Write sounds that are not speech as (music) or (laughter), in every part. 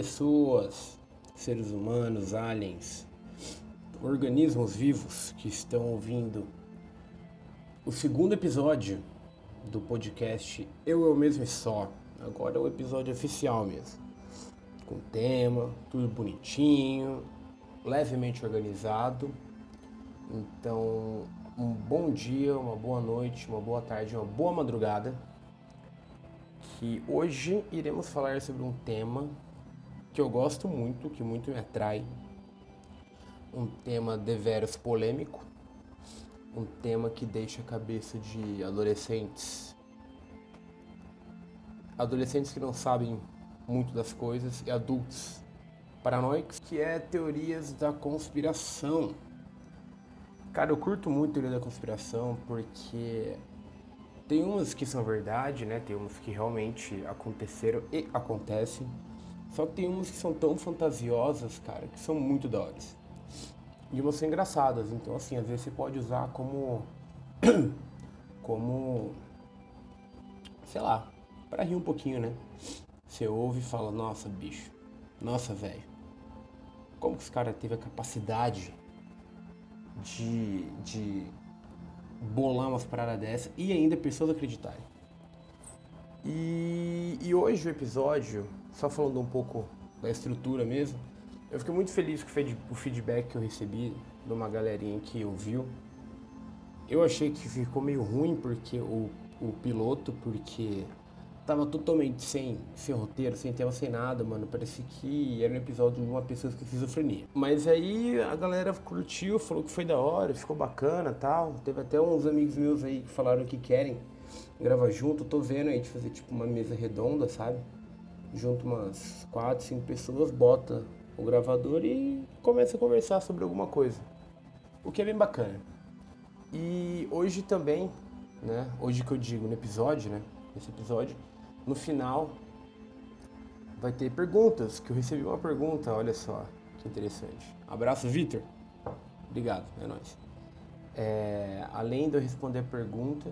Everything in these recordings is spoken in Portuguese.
Pessoas, seres humanos, aliens, organismos vivos que estão ouvindo o segundo episódio do podcast Eu, Eu Mesmo e Só. Agora é o episódio oficial mesmo. Com tema, tudo bonitinho, levemente organizado. Então, um bom dia, uma boa noite, uma boa tarde, uma boa madrugada que hoje iremos falar sobre um tema que eu gosto muito, que muito me atrai. Um tema deveras polêmico, um tema que deixa a cabeça de adolescentes. Adolescentes que não sabem muito das coisas e adultos paranoicos, que é teorias da conspiração. Cara, eu curto muito teoria da conspiração porque tem umas que são verdade, né? Tem umas que realmente aconteceram e acontecem. Só que tem umas que são tão fantasiosas, cara, que são muito da hora. E umas são engraçadas. Então, assim, às vezes você pode usar como. (coughs) como. sei lá, para rir um pouquinho, né? Você ouve e fala: Nossa, bicho. Nossa, velho. Como que esse cara teve a capacidade de, de bolar umas paradas dessa e ainda pessoas acreditarem. E, e hoje o episódio, só falando um pouco da estrutura mesmo, eu fiquei muito feliz com o feedback que eu recebi de uma galerinha que ouviu. Eu achei que ficou meio ruim porque o, o piloto, porque tava totalmente sem, sem roteiro, sem tema, sem nada, mano. Parecia que era um episódio de uma pessoa com esquizofrenia. Mas aí a galera curtiu, falou que foi da hora, ficou bacana tal. Teve até uns amigos meus aí que falaram que querem gravar junto. Tô vendo aí de fazer tipo uma mesa redonda, sabe? Junto umas quatro, cinco pessoas, bota o gravador e começa a conversar sobre alguma coisa. O que é bem bacana. E hoje também, né? Hoje que eu digo no episódio, né? Nesse episódio, no final vai ter perguntas, que eu recebi uma pergunta, olha só, que interessante. Abraço, Vitor. Obrigado, é nóis. É, além de eu responder a pergunta,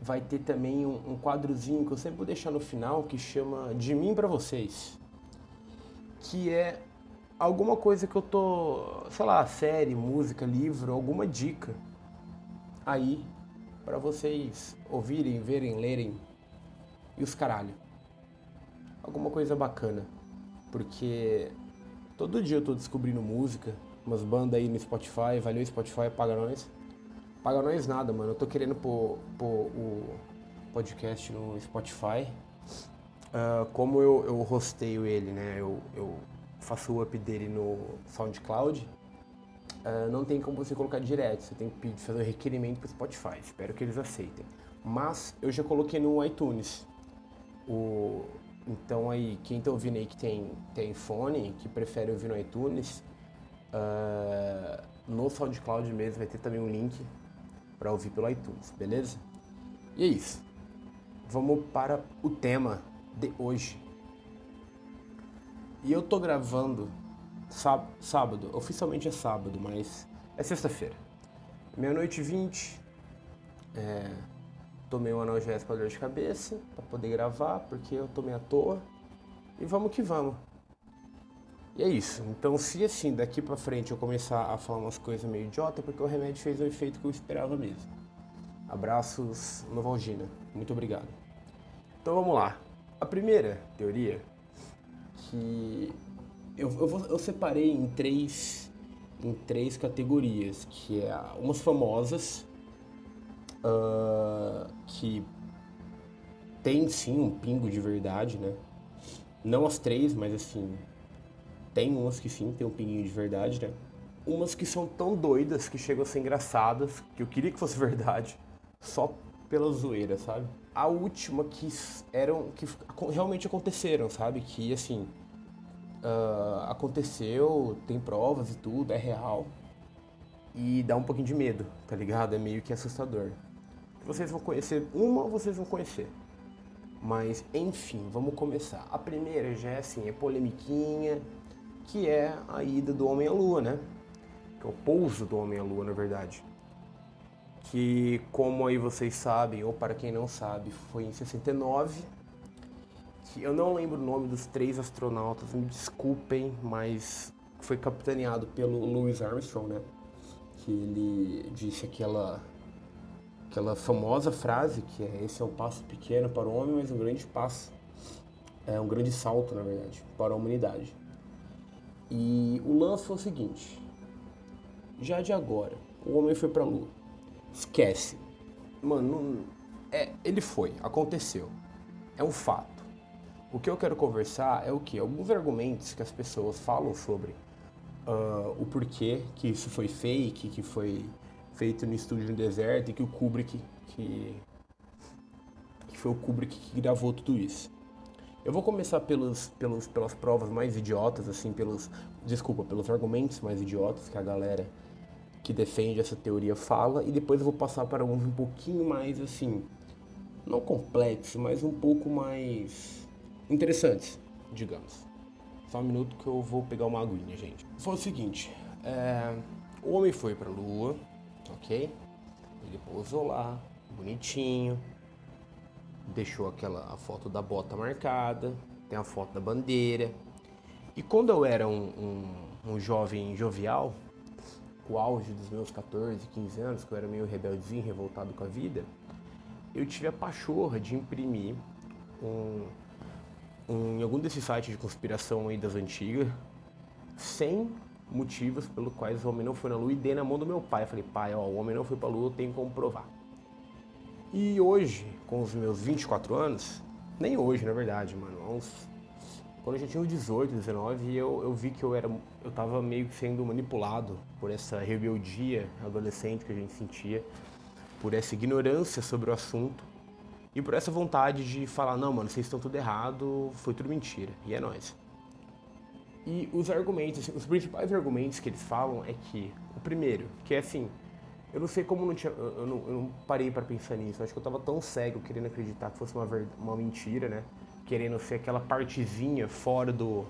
vai ter também um, um, quadrozinho que eu sempre vou deixar no final que chama De Mim para Vocês. Que é alguma coisa que eu tô, sei lá, série, música, livro, alguma dica aí para vocês ouvirem, verem, lerem e os caralho. Alguma coisa bacana. Porque todo dia eu tô descobrindo música, umas bandas aí no Spotify, valeu Spotify, paga nós. Paga nós nada, mano. Eu tô querendo pôr, pôr o podcast no Spotify. Uh, como eu, eu hosteio ele, né? Eu, eu faço o up dele no SoundCloud. Uh, não tem como você colocar direto, você tem que pedir, fazer um requerimento pro Spotify. Espero que eles aceitem. Mas eu já coloquei no iTunes. O, então aí, quem tá ouvindo aí que tem, tem iPhone, que prefere ouvir no iTunes, uh, no SoundCloud mesmo vai ter também um link para ouvir pelo iTunes, beleza? E é isso. Vamos para o tema de hoje. E eu tô gravando sábado, oficialmente é sábado, mas é sexta-feira. Meia-noite e vinte. É, Tomei um analgésico para dor de cabeça, para poder gravar, porque eu tomei à toa. E vamos que vamos. E é isso. Então, se assim, daqui para frente eu começar a falar umas coisas meio idiota, é porque o remédio fez o efeito que eu esperava mesmo. Abraços, Novalgina. Muito obrigado. Então vamos lá. A primeira teoria que eu, eu, eu separei em três em três categorias, que é umas famosas, uh, que tem sim um pingo de verdade, né? Não as três, mas assim, tem umas que sim, tem um pinguinho de verdade, né? Umas que são tão doidas que chegam a ser engraçadas, que eu queria que fosse (laughs) verdade, só pela zoeira, sabe? A última que eram, que realmente aconteceram, sabe? Que assim, uh, aconteceu, tem provas e tudo, é real. E dá um pouquinho de medo, tá ligado? É meio que assustador vocês vão conhecer uma vocês vão conhecer. Mas enfim, vamos começar. A primeira já é assim, é polemiquinha, que é a ida do homem à lua, né? Que é o pouso do homem à lua, na verdade. Que, como aí vocês sabem, ou para quem não sabe, foi em 69 que eu não lembro o nome dos três astronautas, me desculpem, mas foi capitaneado pelo Louis Armstrong, né? Que ele disse aquela aquela famosa frase que é esse é um passo pequeno para o homem, mas um grande passo, é um grande salto, na verdade, para a humanidade. E o lance foi o seguinte: já de agora, o homem foi para a Lua. Esquece. Mano, é, ele foi, aconteceu. É um fato. O que eu quero conversar é o que? Alguns argumentos que as pessoas falam sobre uh, o porquê que isso foi fake, que foi feito no estúdio no deserto e que o Kubrick que, que foi o Kubrick que gravou tudo isso. Eu vou começar pelos, pelos, pelas provas mais idiotas, assim, pelos. Desculpa, pelos argumentos mais idiotas que a galera que defende essa teoria fala, e depois eu vou passar para uns um pouquinho mais, assim. Não complexos, mas um pouco mais interessantes, digamos. Só um minuto que eu vou pegar uma aguinha, gente. Foi o seguinte: é, o homem foi para a Lua, ok? Ele pousou lá, bonitinho, deixou aquela a foto da bota marcada, tem a foto da bandeira. E quando eu era um, um, um jovem jovial, o auge dos meus 14, 15 anos, que eu era meio rebeldezinho, revoltado com a vida, eu tive a pachorra de imprimir um, um, em algum desses sites de conspiração aí das antigas, sem motivos pelos quais o homem não foi na lua e dei na mão do meu pai. Eu falei, pai, ó, o homem não foi pra lua, eu tenho como provar. E hoje, com os meus 24 anos, nem hoje, na verdade, mano, uns, quando eu já tinha uns 18, 19, eu, eu vi que eu era, eu tava meio que sendo manipulado por essa rebeldia adolescente que a gente sentia, por essa ignorância sobre o assunto e por essa vontade de falar, não, mano, vocês estão tudo errado, foi tudo mentira, e é nóis. E os argumentos, assim, os principais argumentos que eles falam é que, o primeiro, que é assim, eu não sei como não tinha, eu não, eu não parei para pensar nisso, eu acho que eu tava tão cego querendo acreditar que fosse uma, uma mentira, né? Querendo ser aquela partezinha fora do.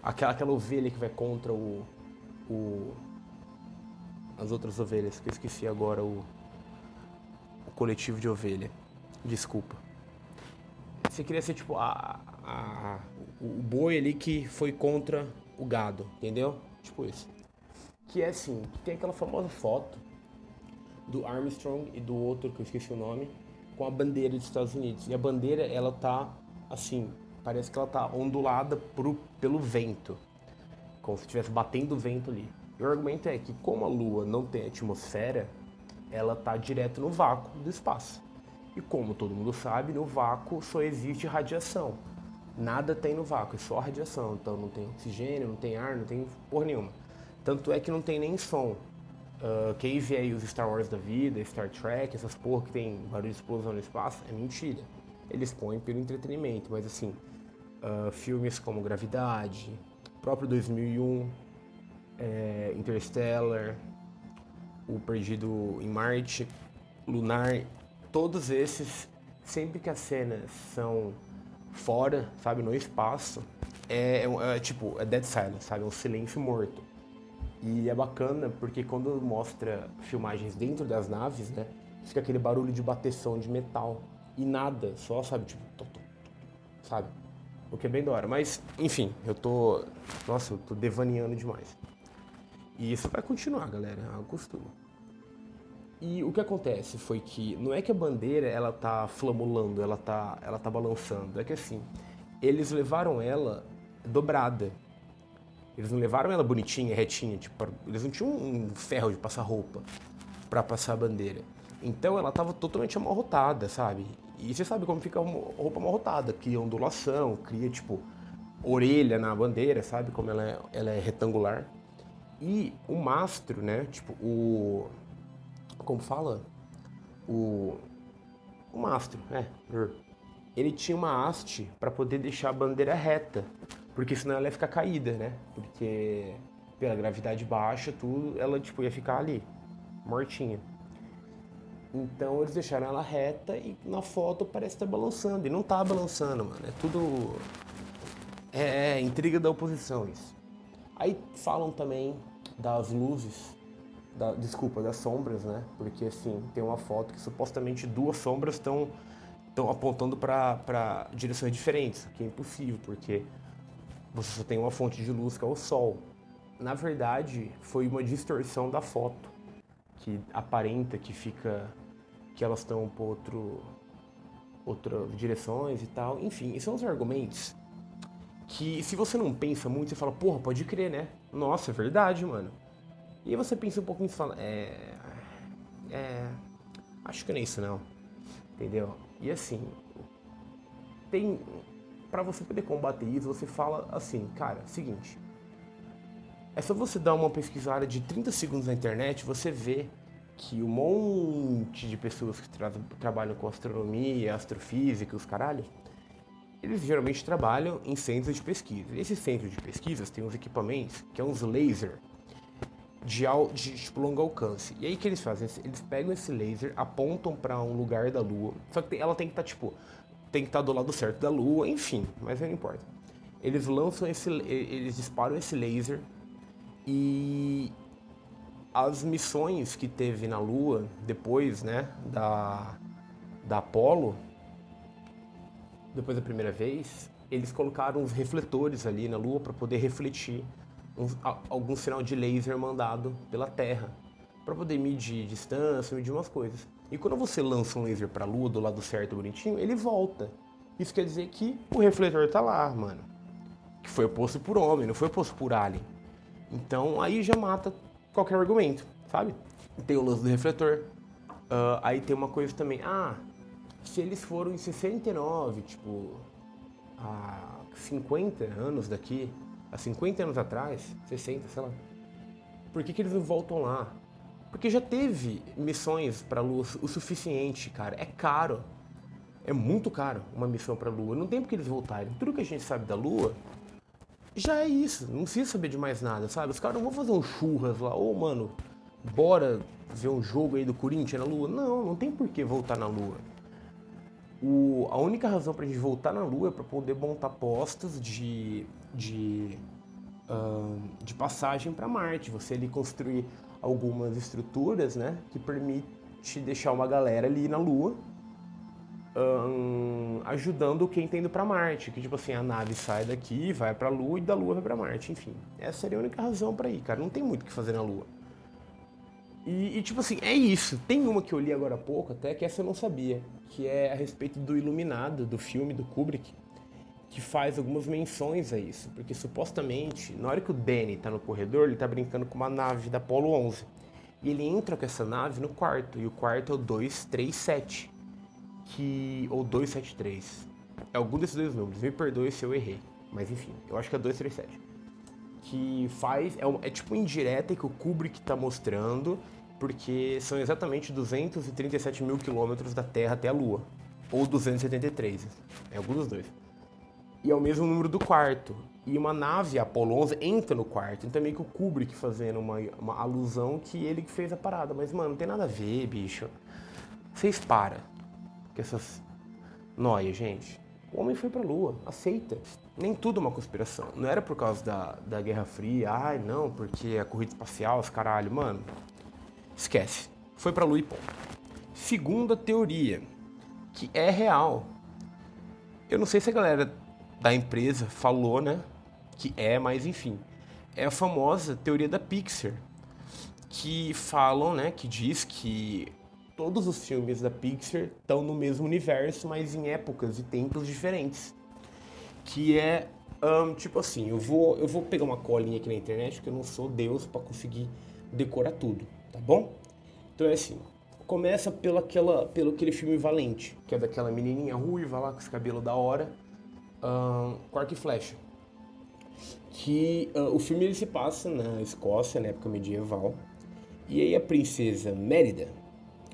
Aquela, aquela ovelha que vai contra o, o. As outras ovelhas, que eu esqueci agora o. O coletivo de ovelha. Desculpa. Você queria ser tipo a, a, o boi ali que foi contra o gado, entendeu? Tipo isso. Que é assim, tem aquela famosa foto do Armstrong e do outro que eu esqueci o nome, com a bandeira dos Estados Unidos. E a bandeira, ela tá assim, parece que ela tá ondulada pro, pelo vento, como se estivesse batendo vento ali. E o argumento é que como a Lua não tem atmosfera, ela tá direto no vácuo do espaço. E como todo mundo sabe, no vácuo só existe radiação. Nada tem no vácuo, é só radiação. Então não tem oxigênio, não tem ar, não tem porra nenhuma. Tanto é que não tem nem som. Uh, quem vê aí os Star Wars da vida, Star Trek, essas porra que tem barulho de explosão no espaço, é mentira. Eles põem pelo entretenimento, mas assim, uh, filmes como Gravidade, próprio 2001, é, Interstellar, O Perdido em Marte, Lunar, todos esses, sempre que as cenas são fora, sabe, no espaço, é, é, é tipo, é dead silence, sabe, é um silêncio morto. E é bacana porque quando mostra filmagens dentro das naves, né, fica aquele barulho de bateção de metal e nada, só, sabe, tipo, sabe? O que é bem da hora. Mas, enfim, eu tô. Nossa, eu tô devaneando demais. E isso vai continuar, galera. Um costume. E o que acontece foi que não é que a bandeira ela tá flamulando, ela tá, ela tá balançando, é que assim, eles levaram ela dobrada. Eles não levaram ela bonitinha, retinha, tipo, eles não tinham um ferro de passar roupa para passar a bandeira. Então ela tava totalmente amarrotada, sabe? E você sabe como fica uma roupa amarrotada, cria ondulação, cria tipo orelha na bandeira, sabe? Como ela é, ela é retangular. E o mastro, né? Tipo, o como fala? O, o mastro, é. Ele tinha uma haste para poder deixar a bandeira reta, porque senão ela ia ficar caída, né? Porque pela gravidade baixa, tudo, ela tipo ia ficar ali, mortinha. Então eles deixaram ela reta e na foto parece estar tá balançando. E não tá balançando, mano. É tudo. É, é intriga da oposição isso. Aí falam também das luzes da, desculpa, das sombras, né? Porque assim, tem uma foto que supostamente duas sombras estão apontando para direções diferentes, o que é impossível, porque você só tem uma fonte de luz que é o sol. Na verdade, foi uma distorção da foto que aparenta que fica que elas estão por outro outras direções e tal. Enfim, esses são os argumentos que se você não pensa muito, você fala, porra, pode crer, né? Nossa, é verdade, mano. E aí você pensa um pouquinho e fala, é. É. Acho que não é isso não. Entendeu? E assim, tem. Para você poder combater isso, você fala assim, cara, seguinte. É só você dar uma pesquisada de 30 segundos na internet, você vê que um monte de pessoas que tra trabalham com astronomia, astrofísica, os caralho, eles geralmente trabalham em centros de pesquisa. Esses centros de pesquisas têm uns equipamentos que é uns laser de, de tipo, longo alcance. E aí que eles fazem? Eles pegam esse laser, apontam para um lugar da Lua. Só que ela tem que estar tá, tipo, tem que estar tá do lado certo da Lua, enfim, mas não importa. Eles lançam esse, eles disparam esse laser e as missões que teve na Lua depois, né, da da Apollo, depois da primeira vez, eles colocaram os refletores ali na Lua para poder refletir algum sinal de laser mandado pela Terra, para poder medir distância, medir umas coisas. E quando você lança um laser para a Lua do lado certo, bonitinho, ele volta. Isso quer dizer que o refletor está lá, mano. Que foi posto por homem, não foi posto por alien. Então aí já mata qualquer argumento, sabe? Tem o lance do refletor. Uh, aí tem uma coisa também. Ah, se eles foram em 69, tipo, há 50 anos daqui, há 50 anos atrás, 60, sei lá, por que, que eles não voltam lá? Porque já teve missões para Lua o suficiente, cara. É caro. É muito caro uma missão para Lua. Não tem por que eles voltarem. Tudo que a gente sabe da Lua já é isso. Não precisa saber de mais nada, sabe? Os caras não vão fazer um churras lá. Ô, oh, mano, bora ver um jogo aí do Corinthians na Lua. Não, não tem por que voltar na Lua. O, a única razão para a gente voltar na Lua é para poder montar postas de, de, uh, de passagem para Marte. Você ali construir algumas estruturas né, que permite deixar uma galera ali na Lua ajudando quem está indo para Marte. Que tipo assim, a nave sai daqui, vai para Lua e da Lua vai para Marte. Enfim, essa seria a única razão para ir, cara. Não tem muito o que fazer na Lua. E, e, tipo assim, é isso. Tem uma que eu li agora há pouco, até que essa eu não sabia, que é a respeito do Iluminado, do filme do Kubrick, que faz algumas menções a isso. Porque supostamente, na hora que o Danny tá no corredor, ele tá brincando com uma nave da Apollo 11. E ele entra com essa nave no quarto, e o quarto é o 237, que ou 273. É algum desses dois números. Me perdoe se eu errei, mas enfim, eu acho que é 237. Que faz é, é tipo indireta que o Kubrick tá mostrando porque são exatamente 237 mil quilômetros da Terra até a Lua, ou 273, é algum dos dois. E é o mesmo número do quarto. E uma nave Apollo 11 entra no quarto, então é meio que o Kubrick fazendo uma, uma alusão que ele que fez a parada. Mas, mano, não tem nada a ver, bicho. Vocês param com essas noias, gente. O homem foi pra Lua, aceita. Nem tudo é uma conspiração. Não era por causa da, da Guerra Fria, ai não, porque a corrida espacial, os caralho, mano. Esquece. Foi para a Lua e ponto. Segunda teoria, que é real. Eu não sei se a galera da empresa falou, né? Que é, mas enfim. É a famosa teoria da Pixar. Que falam, né? Que diz que todos os filmes da Pixar estão no mesmo universo, mas em épocas e tempos diferentes. Que é um, tipo assim, eu vou, eu vou pegar uma colinha aqui na internet, porque eu não sou Deus para conseguir decorar tudo tá bom? Então é assim, começa pelo, aquela, pelo aquele filme Valente, que é daquela menininha ruiva lá com esse cabelo da hora, um, com e flecha. Que uh, o filme ele se passa na Escócia, na época medieval, e aí a princesa Mérida,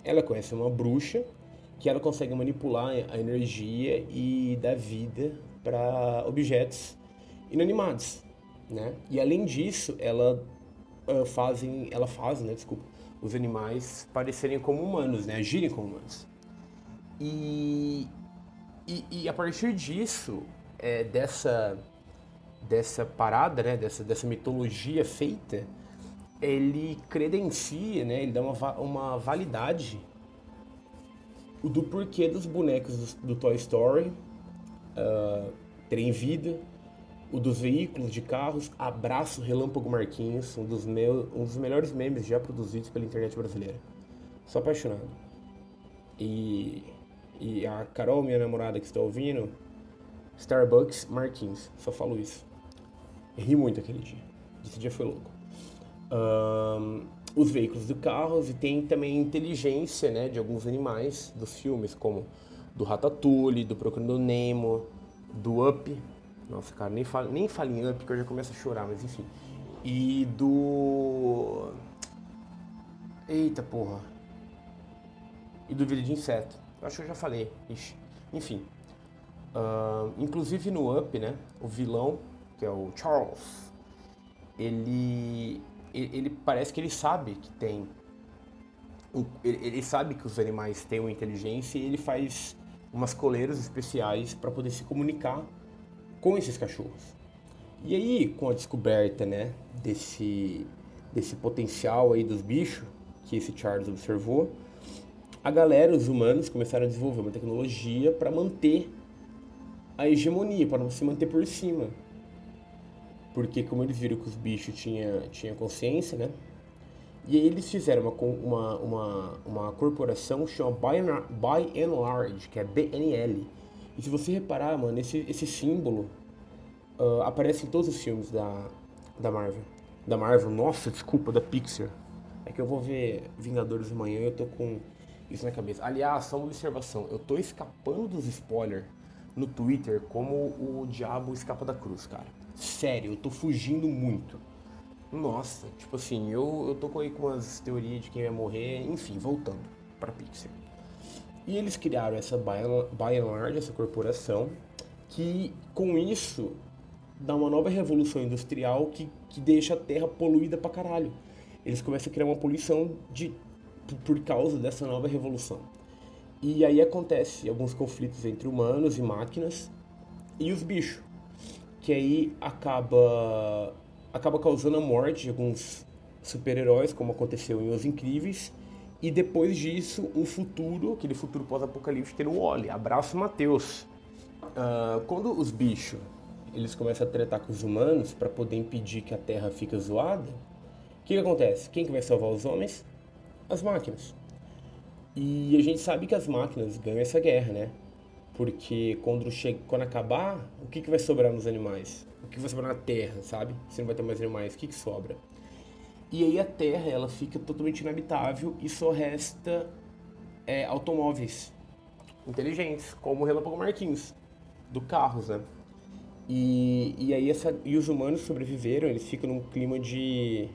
ela conhece uma bruxa que ela consegue manipular a energia e dar vida para objetos inanimados, né? E além disso, ela uh, fazem, ela faz, né, desculpa, os animais parecerem como humanos, né, agirem como humanos. E, e, e a partir disso, é, dessa, dessa parada, né, dessa, dessa mitologia feita, ele credencia, né, ele dá uma, uma validade do porquê dos bonecos do, do Toy Story uh, terem vida, o dos veículos de carros, Abraço Relâmpago Marquinhos, um dos, meus, um dos melhores memes já produzidos pela internet brasileira. Sou apaixonado. E, e a Carol, minha namorada que está ouvindo, Starbucks Marquinhos, só falo isso. Ri muito aquele dia. Esse dia foi louco. Um, os veículos de carros e tem também inteligência né, de alguns animais dos filmes, como do Ratatouille, do Procurando Nemo, do Up. Nossa, cara, nem falo, nem falo em Up que eu já começo a chorar, mas enfim. E do. Eita porra. E do Vida de Inseto. Acho que eu já falei. Ixi. Enfim. Uh, inclusive no Up, né? O vilão, que é o Charles, ele ele parece que ele sabe que tem. Ele sabe que os animais têm uma inteligência e ele faz umas coleiras especiais para poder se comunicar com esses cachorros. E aí, com a descoberta, né, desse, desse potencial aí dos bichos que esse Charles observou, a galera, os humanos, começaram a desenvolver uma tecnologia para manter a hegemonia, para se manter por cima porque como eles viram que os bichos tinham tinha consciência, né? E aí eles fizeram uma, uma, uma, uma corporação chamada By and Large, que é BNL. E se você reparar, mano, esse, esse símbolo uh, aparece em todos os filmes da, da Marvel. Da Marvel, nossa, desculpa, da Pixar. É que eu vou ver Vingadores amanhã e eu tô com isso na cabeça. Aliás, só uma observação, eu tô escapando dos spoilers no Twitter como o diabo escapa da cruz, cara. Sério, eu tô fugindo muito. Nossa, tipo assim, eu, eu tô aí com umas teorias de quem vai morrer, enfim, voltando para Pixar. E eles criaram essa By and Large, essa corporação, que com isso dá uma nova revolução industrial que, que deixa a Terra poluída pra caralho. Eles começam a criar uma poluição de, por causa dessa nova revolução. E aí acontece alguns conflitos entre humanos e máquinas e os bichos que aí acaba acaba causando a morte de alguns super-heróis, como aconteceu em Os Incríveis, e depois disso, um futuro, aquele futuro pós-apocalíptico, ter o Wally. Abraço, Matheus. Uh, quando os bichos eles começam a tratar com os humanos para poder impedir que a Terra fique zoada, o que, que acontece? Quem que vai salvar os homens? As máquinas. E a gente sabe que as máquinas ganham essa guerra, né? Porque quando, chega, quando acabar, o que, que vai sobrar nos animais? O que vai sobrar na terra, sabe? Se não vai ter mais animais, o que, que sobra? E aí a terra ela fica totalmente inabitável e só resta é, automóveis inteligentes, como o Relâmpago Marquinhos, do carros, né? E, e aí essa, e os humanos sobreviveram, eles ficam num clima de,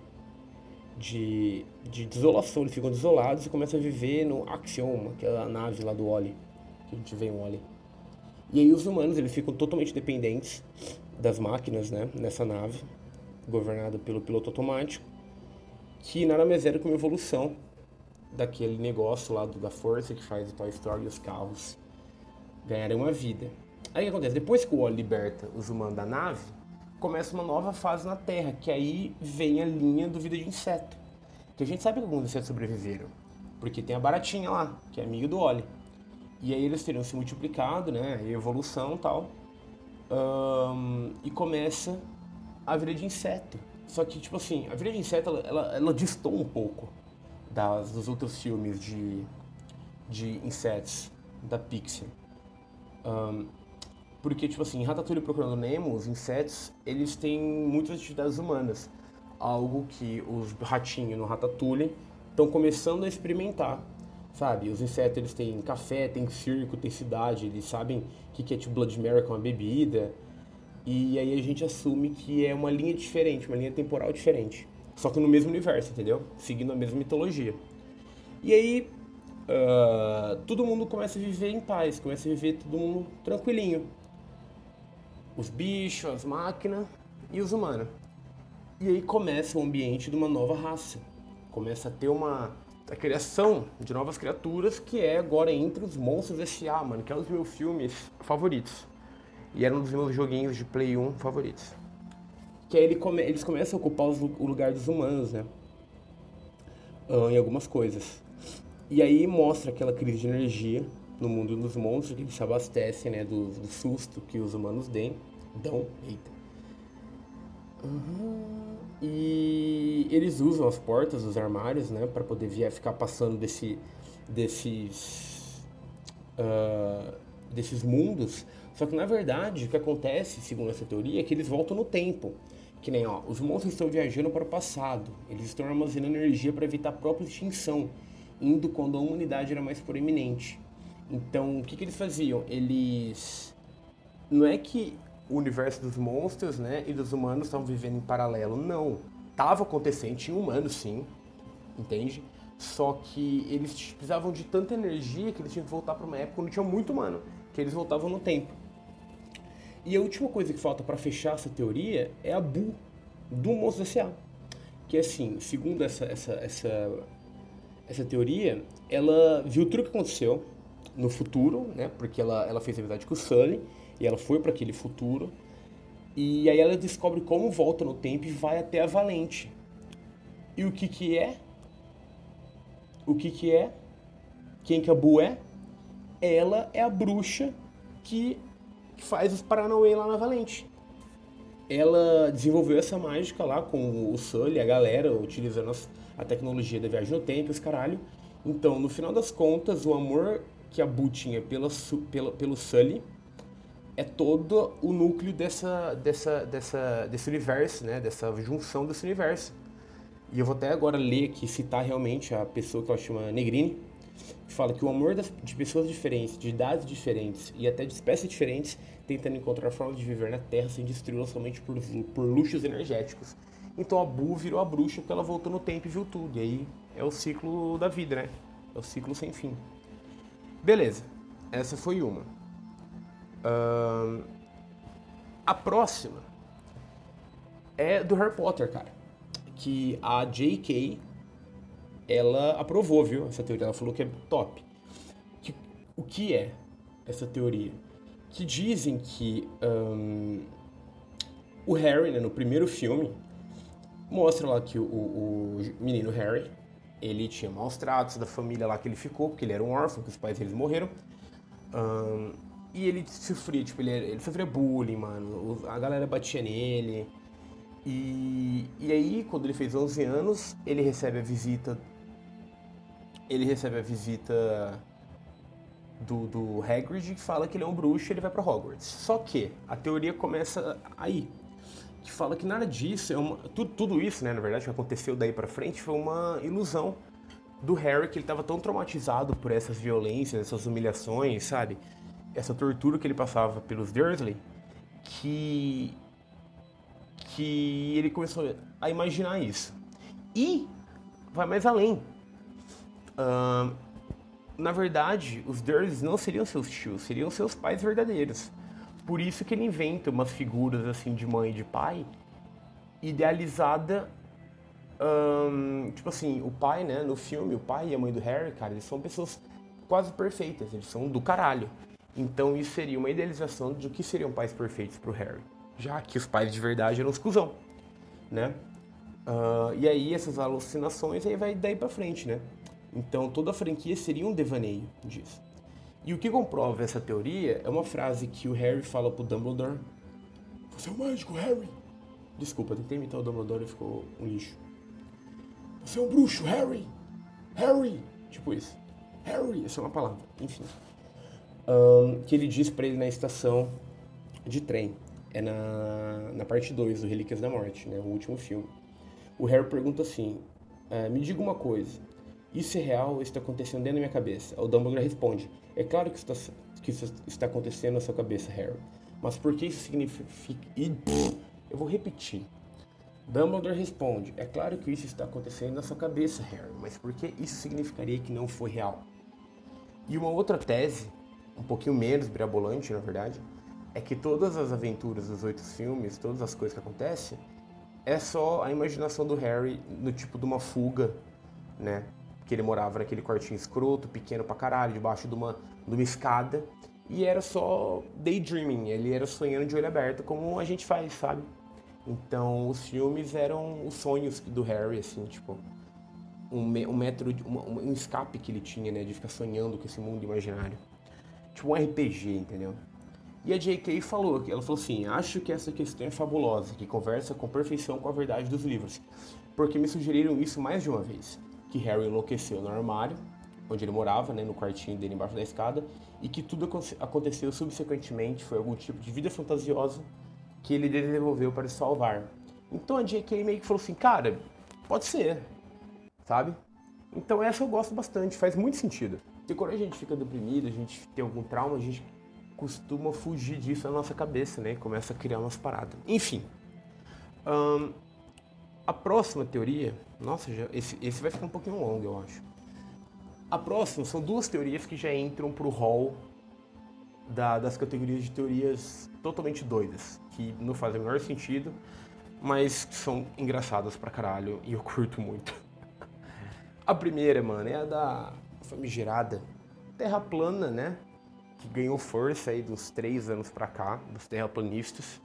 de, de desolação, eles ficam desolados e começam a viver no Axioma, que é a nave lá do Oli que a gente vê um Wally. E aí os humanos eles ficam totalmente dependentes das máquinas, né, nessa nave, governada pelo piloto automático, que nada mais era que uma evolução daquele negócio lá do, da força que faz o Toy Story e os carros ganharem uma vida. Aí o que acontece? Depois que o Wally liberta os humanos da nave, começa uma nova fase na Terra, que aí vem a linha do vida de inseto. Que a gente sabe que alguns insetos sobreviveram, porque tem a baratinha lá, que é amiga do Wally. E aí eles teriam se multiplicado, né? Evolução e tal. Um, e começa a vida de inseto. Só que, tipo assim, a vida de inseto, ela, ela, ela distou um pouco das, dos outros filmes de, de insetos da Pixar. Um, porque, tipo assim, em Ratatouille Procurando Nemo, os insetos, eles têm muitas atividades humanas. Algo que os ratinhos no Ratatouille estão começando a experimentar sabe? Os insetos, eles têm café, tem circo, tem cidade, eles sabem o que é tipo Blood Mary com é uma bebida. E aí a gente assume que é uma linha diferente, uma linha temporal diferente. Só que no mesmo universo, entendeu? Seguindo a mesma mitologia. E aí, uh, todo mundo começa a viver em paz, começa a viver todo mundo tranquilinho. Os bichos, as máquinas e os humanos. E aí começa o ambiente de uma nova raça. Começa a ter uma a criação de novas criaturas, que é agora entre os Monstros S.A., mano, que é um dos meus filmes favoritos. E era um dos meus joguinhos de Play 1 favoritos. Que aí ele come, eles começam a ocupar os, o lugar dos humanos, né? Em algumas coisas. E aí mostra aquela crise de energia no mundo dos monstros, que eles se abastecem né, do, do susto que os humanos dão. dão eita. Uhum. E eles usam as portas dos armários, né, para poder via, ficar passando desse, desses, uh, desses mundos. Só que na verdade o que acontece, segundo essa teoria, é que eles voltam no tempo. Que nem, ó, os monstros estão viajando para o passado. Eles estão armazenando energia para evitar a própria extinção, indo quando a humanidade era mais proeminente. Então, o que, que eles faziam? Eles. Não é que o universo dos monstros né, e dos humanos estavam vivendo em paralelo. Não. Tava acontecendo, tinha humanos sim, entende? Só que eles precisavam de tanta energia que eles tinham que voltar para uma época onde tinha muito humano, que eles voltavam no tempo. E a última coisa que falta para fechar essa teoria é a Bu do Monstro S.A. Que assim, segundo essa, essa, essa, essa teoria, ela viu tudo o que aconteceu no futuro, né? Porque ela, ela fez amizade com o Sully e ela foi para aquele futuro. E aí ela descobre como volta no tempo e vai até a Valente. E o que que é? O que que é? Quem que a Bu é? Ela é a bruxa que faz os Paranauê lá na Valente. Ela desenvolveu essa mágica lá com o Sully, a galera, utilizando a tecnologia da viagem no tempo, os caralho. Então, no final das contas, o amor que a Bu tinha pela, pela, pelo Sully é todo o núcleo dessa, dessa, dessa, desse universo, né? Dessa junção desse universo. E eu vou até agora ler aqui, citar realmente a pessoa que ela chama Negrini, fala que o amor das, de pessoas diferentes, de idades diferentes e até de espécies diferentes, tentando encontrar formas de viver na Terra sem destruí-la somente por, por luxos energéticos. Então a Bu virou a bruxa porque ela voltou no tempo e viu tudo. E aí é o ciclo da vida, né? É o ciclo sem fim. Beleza, essa foi uma. Uh, a próxima é do Harry Potter, cara. Que a J.K ela aprovou, viu, essa teoria. Ela falou que é top. Que, o que é essa teoria? Que dizem que um, o Harry, né, no primeiro filme, mostra lá que o, o, menino Harry, ele tinha maus tratos da família lá que ele ficou, porque ele era um órfão, que os pais deles morreram. Um, e ele sofria, tipo, ele, ele sofria bullying, mano. A galera batia nele. E, e aí, quando ele fez 11 anos, ele recebe a visita ele recebe a visita do, do Hagrid que fala que ele é um bruxo e ele vai para Hogwarts. Só que a teoria começa aí, que fala que nada disso é uma, tudo, tudo isso, né, na verdade, que aconteceu daí para frente foi uma ilusão do Harry que ele estava tão traumatizado por essas violências, essas humilhações, sabe? Essa tortura que ele passava pelos Dursley, que que ele começou a imaginar isso. E vai mais além Uh, na verdade, os Dursleys não seriam seus tios, seriam seus pais verdadeiros. Por isso que ele inventa umas figuras assim de mãe e de pai, idealizada. Um, tipo assim, o pai, né, no filme, o pai e a mãe do Harry, cara, eles são pessoas quase perfeitas, eles são do caralho. Então isso seria uma idealização de o que seriam pais perfeitos pro Harry. Já que os pais de verdade eram os cuzão, né? Uh, e aí essas alucinações aí vai daí pra frente, né? Então toda a franquia seria um devaneio disso. E o que comprova essa teoria é uma frase que o Harry fala pro Dumbledore. Você é o mágico, Harry! Desculpa, tentei imitar o Dumbledore e ficou um lixo. Você é um bruxo, Harry! Harry! Tipo isso. Harry, essa é uma palavra, enfim. Um, que ele diz para ele na estação de trem. É na, na parte 2 do Relíquias da Morte, né? O último filme. O Harry pergunta assim: ah, Me diga uma coisa. Isso é real ou está acontecendo dentro da minha cabeça? O Dumbledore responde: É claro que está, que isso está acontecendo na sua cabeça, Harry. Mas por que isso significa. Eu vou repetir. Dumbledore responde: É claro que isso está acontecendo na sua cabeça, Harry, mas por que isso significaria que não foi real? E uma outra tese, um pouquinho menos brabolante, na verdade, é que todas as aventuras dos oito filmes, todas as coisas que acontecem, é só a imaginação do Harry no tipo de uma fuga, né? que ele morava naquele quartinho escroto, pequeno pra caralho, debaixo de uma, de uma escada. E era só daydreaming, ele era sonhando de olho aberto, como a gente faz, sabe? Então os filmes eram os sonhos do Harry, assim, tipo, um, um método, um, um escape que ele tinha, né, de ficar sonhando com esse mundo imaginário. Tipo um RPG, entendeu? E a J.K. falou, ela falou assim, acho que essa questão é fabulosa, que conversa com perfeição com a verdade dos livros, porque me sugeriram isso mais de uma vez, que Harry enlouqueceu no armário, onde ele morava, né, no quartinho dele embaixo da escada, e que tudo aconteceu subsequentemente, foi algum tipo de vida fantasiosa que ele desenvolveu para salvar. Então a J.K. meio que falou assim, cara, pode ser, sabe? Então essa eu gosto bastante, faz muito sentido. E quando a gente fica deprimido, a gente tem algum trauma, a gente costuma fugir disso na nossa cabeça, né? Começa a criar umas paradas. Enfim. A próxima teoria, nossa, já, esse, esse vai ficar um pouquinho longo, eu acho. A próxima são duas teorias que já entram pro hall da, das categorias de teorias totalmente doidas, que não fazem o menor sentido, mas são engraçadas pra caralho e eu curto muito. (laughs) A primeira, mano, é a da famigerada Terra plana, né? Que ganhou força aí dos três anos pra cá, dos terraplanistas.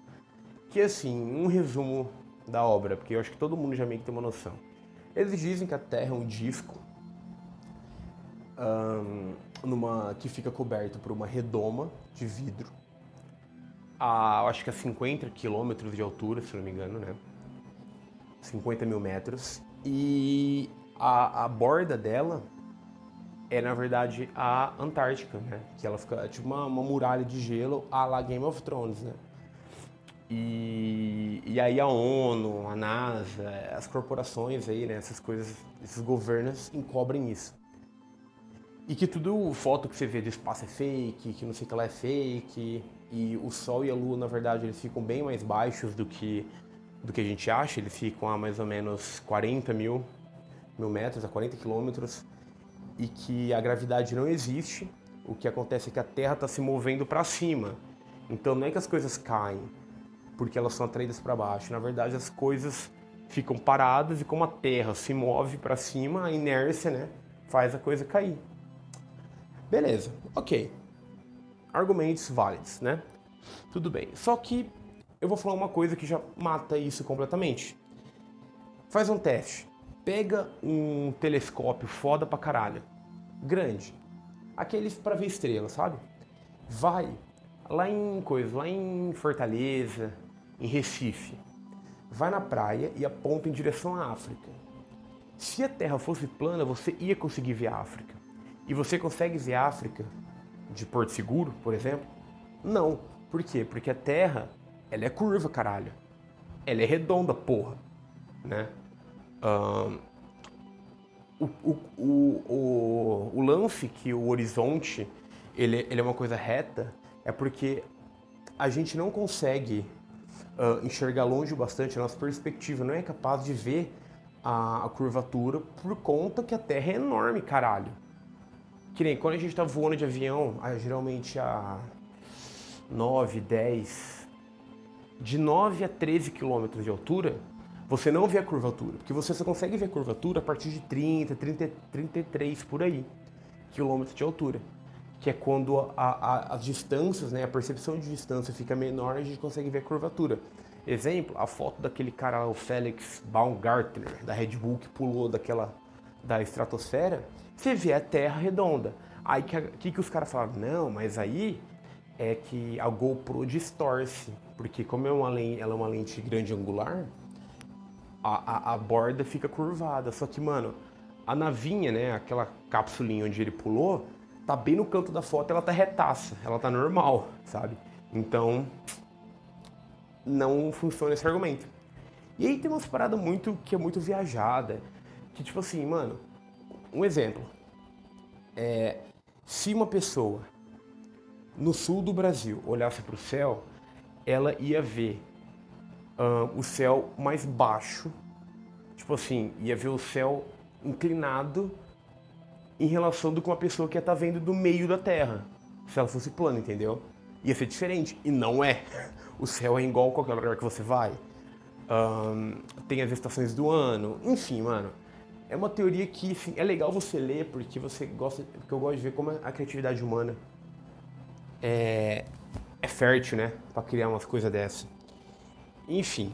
Que assim, um resumo da obra, porque eu acho que todo mundo já meio que tem uma noção. Eles dizem que a Terra é um disco um, numa, que fica coberto por uma redoma de vidro a, acho que a 50 quilômetros de altura, se não me engano, né? 50 mil metros. E a, a borda dela é, na verdade, a Antártica, né? Que ela fica tipo uma, uma muralha de gelo à la Game of Thrones, né? E, e aí a ONU, a NASA, as corporações aí, né? Essas coisas, esses governos encobrem isso. E que tudo, foto que você vê do espaço é fake, que não sei o que lá é fake. E o Sol e a Lua, na verdade, eles ficam bem mais baixos do que, do que a gente acha. Eles ficam a mais ou menos 40 mil, mil metros, a 40 quilômetros. E que a gravidade não existe. O que acontece é que a Terra está se movendo para cima. Então não é que as coisas caem porque elas são atraídas para baixo. Na verdade, as coisas ficam paradas e como a Terra se move para cima, a inércia né, faz a coisa cair. Beleza, ok. Argumentos válidos, né? Tudo bem. Só que eu vou falar uma coisa que já mata isso completamente. Faz um teste. Pega um telescópio foda pra caralho. Grande. Aqueles para ver estrelas, sabe? Vai lá em coisa, lá em Fortaleza, em Recife. Vai na praia e aponta em direção à África. Se a Terra fosse plana, você ia conseguir ver a África. E você consegue ver a África de Porto Seguro, por exemplo? Não. Por quê? Porque a Terra, ela é curva, caralho. Ela é redonda, porra. Né? O, o, o, o, lance que o horizonte ele, ele é uma coisa reta é porque a gente não consegue uh, enxergar longe o bastante, a nossa perspectiva não é capaz de ver a, a curvatura por conta que a Terra é enorme, caralho. Que nem quando a gente está voando de avião, geralmente a 9, 10, de 9 a 13 quilômetros de altura, você não vê a curvatura, porque você só consegue ver a curvatura a partir de 30, 30 33 por aí, quilômetros de altura, que é quando a, a, as distâncias, né, a percepção de distância fica menor, a gente consegue ver a curvatura. Exemplo, a foto daquele cara, o Felix Baumgartner, da Red Bull, que pulou daquela da estratosfera, você vê a Terra redonda. Aí que, que, que os caras falaram? Não, mas aí é que a GoPro distorce, porque como é uma ela é uma lente grande angular, a, a, a, borda fica curvada. Só que, mano, a navinha, né, aquela capsulinha onde ele pulou, tá bem no canto da foto, ela tá retaça, ela tá normal, sabe? Então, não funciona esse argumento. E aí tem umas paradas muito que é muito viajada, que tipo assim, mano, um exemplo. É, se uma pessoa no sul do Brasil olhasse para o céu, ela ia ver uh, o céu mais baixo, tipo assim, ia ver o céu inclinado em relação do que uma pessoa que ia estar tá vendo do meio da Terra, se ela fosse plana, entendeu? Ia ser diferente, e não é. (laughs) O céu é igual a qualquer lugar que você vai. Um, tem as estações do ano, enfim, mano é uma teoria que assim, é legal você ler porque você gosta, porque eu gosto de ver como a criatividade humana é, é fértil, né, para criar umas coisas dessa. Enfim,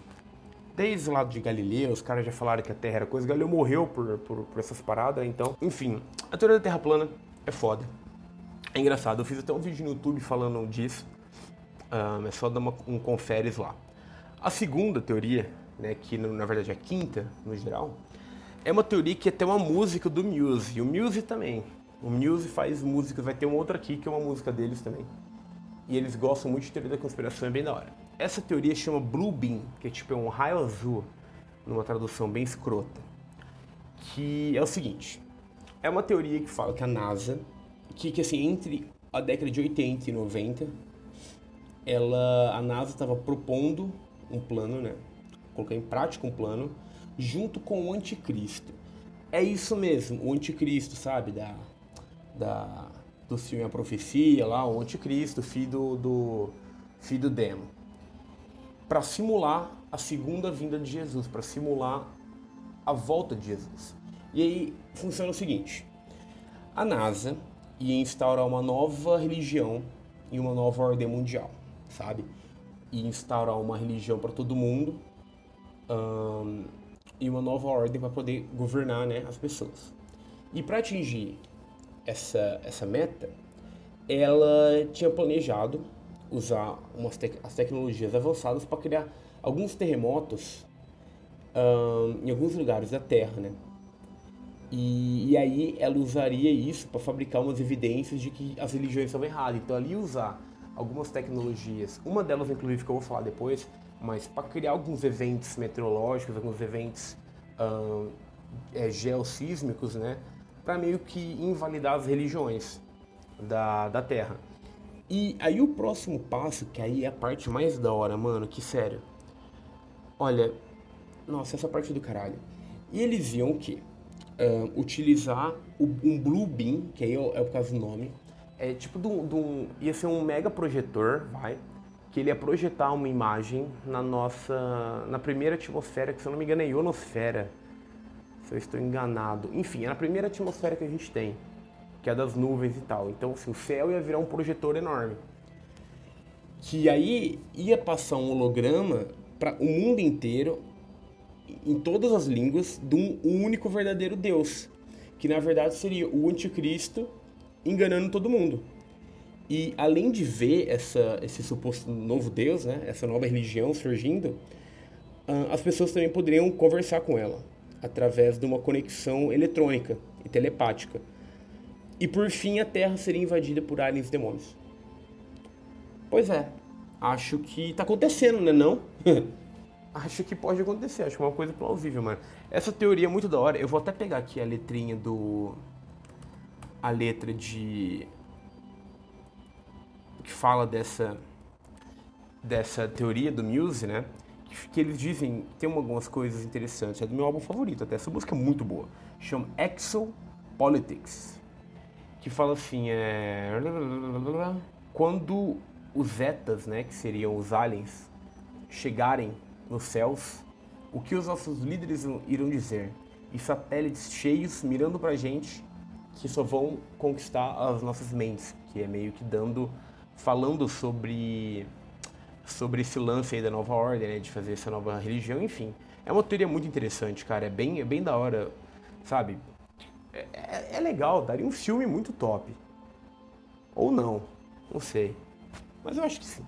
desde o lado de Galileu, os caras já falaram que a Terra era coisa. Galileu morreu por, por, por essas paradas, então, enfim, a teoria da Terra plana é foda. É engraçado, eu fiz até um vídeo no YouTube falando disso, um, é só dar uma, um conferes lá. A segunda teoria, né, que na verdade é a quinta no geral, é uma teoria que é até uma música do Muse, o Muse também. O Muse faz músicas, vai ter uma outra aqui que é uma música deles também. E eles gostam muito de teoria da conspiração, é bem da hora. Essa teoria chama Blue Beam, que é tipo é um raio azul, numa tradução bem escrota. Que é o seguinte: é uma teoria que fala que a NASA, que, que assim, entre a década de 80 e 90, ela, a NASA estava propondo um plano, né? Colocar em prática um plano junto com o anticristo. É isso mesmo, o anticristo, sabe? Da, da, do filme A Profecia, lá, o Anticristo, filho do, do, filho do Demo. Para simular a segunda vinda de Jesus, para simular a volta de Jesus. E aí funciona o seguinte: a NASA ia instaurar uma nova religião e uma nova ordem mundial, sabe? Ia instaurar uma religião para todo mundo um, e uma nova ordem para poder governar né, as pessoas. E para atingir essa, essa meta, ela tinha planejado usar umas te as tecnologias avançadas para criar alguns terremotos um, em alguns lugares da Terra, né? E, e aí ela usaria isso para fabricar umas evidências de que as religiões estavam erradas. Então ali usar algumas tecnologias, uma delas inclusive que eu vou falar depois, mas para criar alguns eventos meteorológicos, alguns eventos um, é, geossísmicos, né? para meio que invalidar as religiões da, da Terra. E aí o próximo passo, que aí é a parte mais da hora, mano, que sério. Olha, nossa, essa parte do caralho. E eles iam o quê? Uh, utilizar o, um Blue Beam, que aí é, é o caso do nome. É tipo do, do, ia ser um mega projetor, vai, que ele ia projetar uma imagem na nossa, na primeira atmosfera, que se eu não me engano é ionosfera se eu estou enganado. Enfim, é a primeira atmosfera que a gente tem, que é das nuvens e tal. Então, assim, o céu ia virar um projetor enorme. Que aí ia passar um holograma para o mundo inteiro, em todas as línguas, de um único verdadeiro Deus. Que na verdade seria o anticristo enganando todo mundo. E além de ver essa, esse suposto novo Deus, né, essa nova religião surgindo, ah, as pessoas também poderiam conversar com ela através de uma conexão eletrônica e telepática. E por fim a Terra seria invadida por aliens e demônios. Pois é, acho que tá acontecendo, né não? (laughs) acho que pode acontecer, acho é uma coisa plausível, mano. Essa teoria é muito da hora. Eu vou até pegar aqui a letrinha do a letra de que fala dessa dessa teoria do Muse, né? que eles dizem, tem algumas coisas interessantes, é do meu álbum favorito até, essa música é muito boa, chama Exo Politics, que fala assim, é... quando os Zetas, né, que seriam os aliens, chegarem nos céus, o que os nossos líderes irão dizer? E satélites cheios mirando pra gente, que só vão conquistar as nossas mentes, que é meio que dando, falando sobre sobre esse lance aí da nova ordem, né, de fazer essa nova religião, enfim. É uma teoria muito interessante, cara, é bem, é bem da hora, sabe? É, é, é legal, daria um filme muito top. Ou não, não sei. Mas eu acho que sim.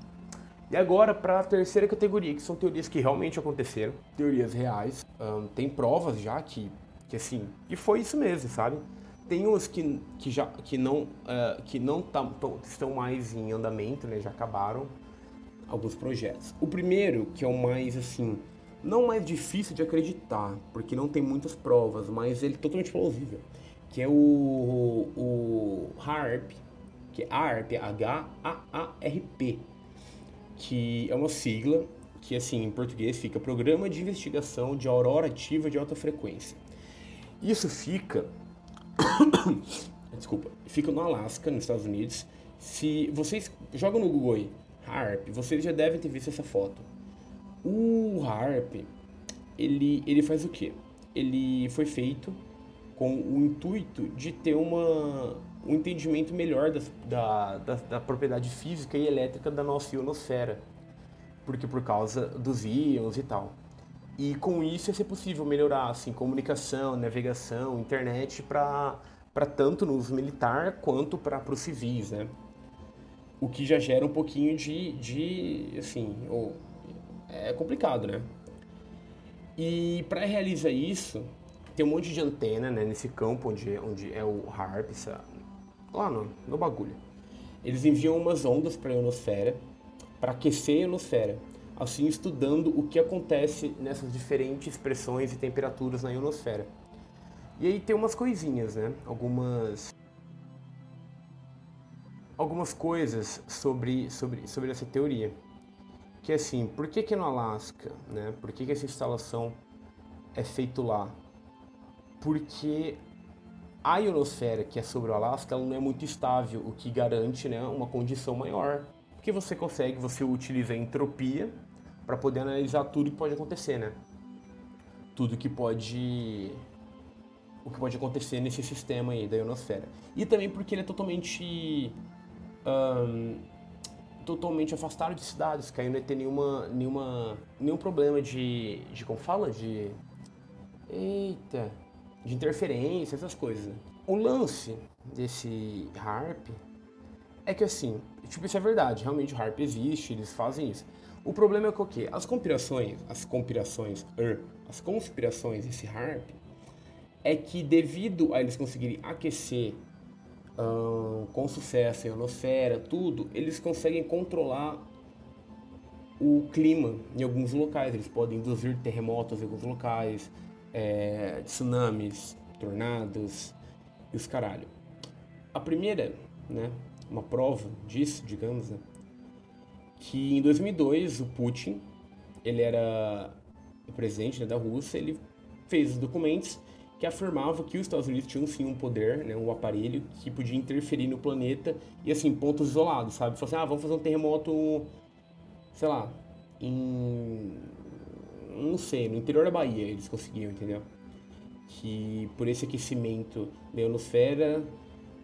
E agora para a terceira categoria, que são teorias que realmente aconteceram, teorias reais. Um, tem provas já que, que assim, que foi isso mesmo, sabe? Tem uns que, que já que não, uh, que não tá, estão mais em andamento, né? Já acabaram alguns projetos. O primeiro, que é o mais assim, não mais difícil de acreditar, porque não tem muitas provas, mas ele é totalmente plausível, que é o, o HARP, que é ARP, H-A-A-R-P, que é uma sigla que assim em português fica Programa de Investigação de Aurora Ativa de Alta Frequência. Isso fica (coughs) desculpa, fica no Alasca, nos Estados Unidos. Se vocês jogam no Google aí, Harp, vocês já devem ter visto essa foto. O Harp, ele, ele faz o quê? Ele foi feito com o intuito de ter uma, um entendimento melhor das, da, da, da, propriedade física e elétrica da nossa ionosfera, porque por causa dos íons e tal. E com isso ia ser possível melhorar assim, comunicação, navegação, internet para tanto no uso militar quanto para os civis, né? O que já gera um pouquinho de, de assim, ou, é complicado, né? E para realizar isso, tem um monte de antena né, nesse campo onde, onde é o HARP, lá no, no bagulho. Eles enviam umas ondas para a ionosfera, para aquecer a ionosfera, assim estudando o que acontece nessas diferentes pressões e temperaturas na ionosfera. E aí tem umas coisinhas, né? Algumas algumas coisas sobre, sobre, sobre essa teoria. Que é assim, por que que no Alasca, né? Por que que essa instalação é feito lá? Porque a ionosfera que é sobre o Alasca ela não é muito estável, o que garante né, uma condição maior. Porque você consegue, você utiliza a entropia para poder analisar tudo que pode acontecer, né? Tudo que pode o que pode acontecer nesse sistema aí da ionosfera. E também porque ele é totalmente totalmente afastado de cidades, que aí não tem nenhuma, nenhuma, nenhum problema de, de como fala, de eita, de interferência, essas coisas. Né? O lance desse harp é que assim, tipo, isso é verdade, realmente o harp existe, eles fazem isso. O problema é que o quê? As conspirações, as conspirações, er, as conspirações desse harp é que devido a eles conseguirem aquecer com sucesso a ionosfera, tudo, eles conseguem controlar o clima em alguns locais. Eles podem induzir terremotos em alguns locais, é, tsunamis, tornados e os caralho. A primeira, né, uma prova disso, digamos, né, que em 2002 o Putin, ele era o presidente né, da Rússia, ele fez os documentos que afirmava que os Estados Unidos tinham sim um poder, né, um aparelho que podia interferir no planeta e assim, pontos isolados, sabe? Falou assim, ah, vamos fazer um terremoto, sei lá, em não sei, no interior da Bahia eles conseguiam, entendeu? Que por esse aquecimento da ionosfera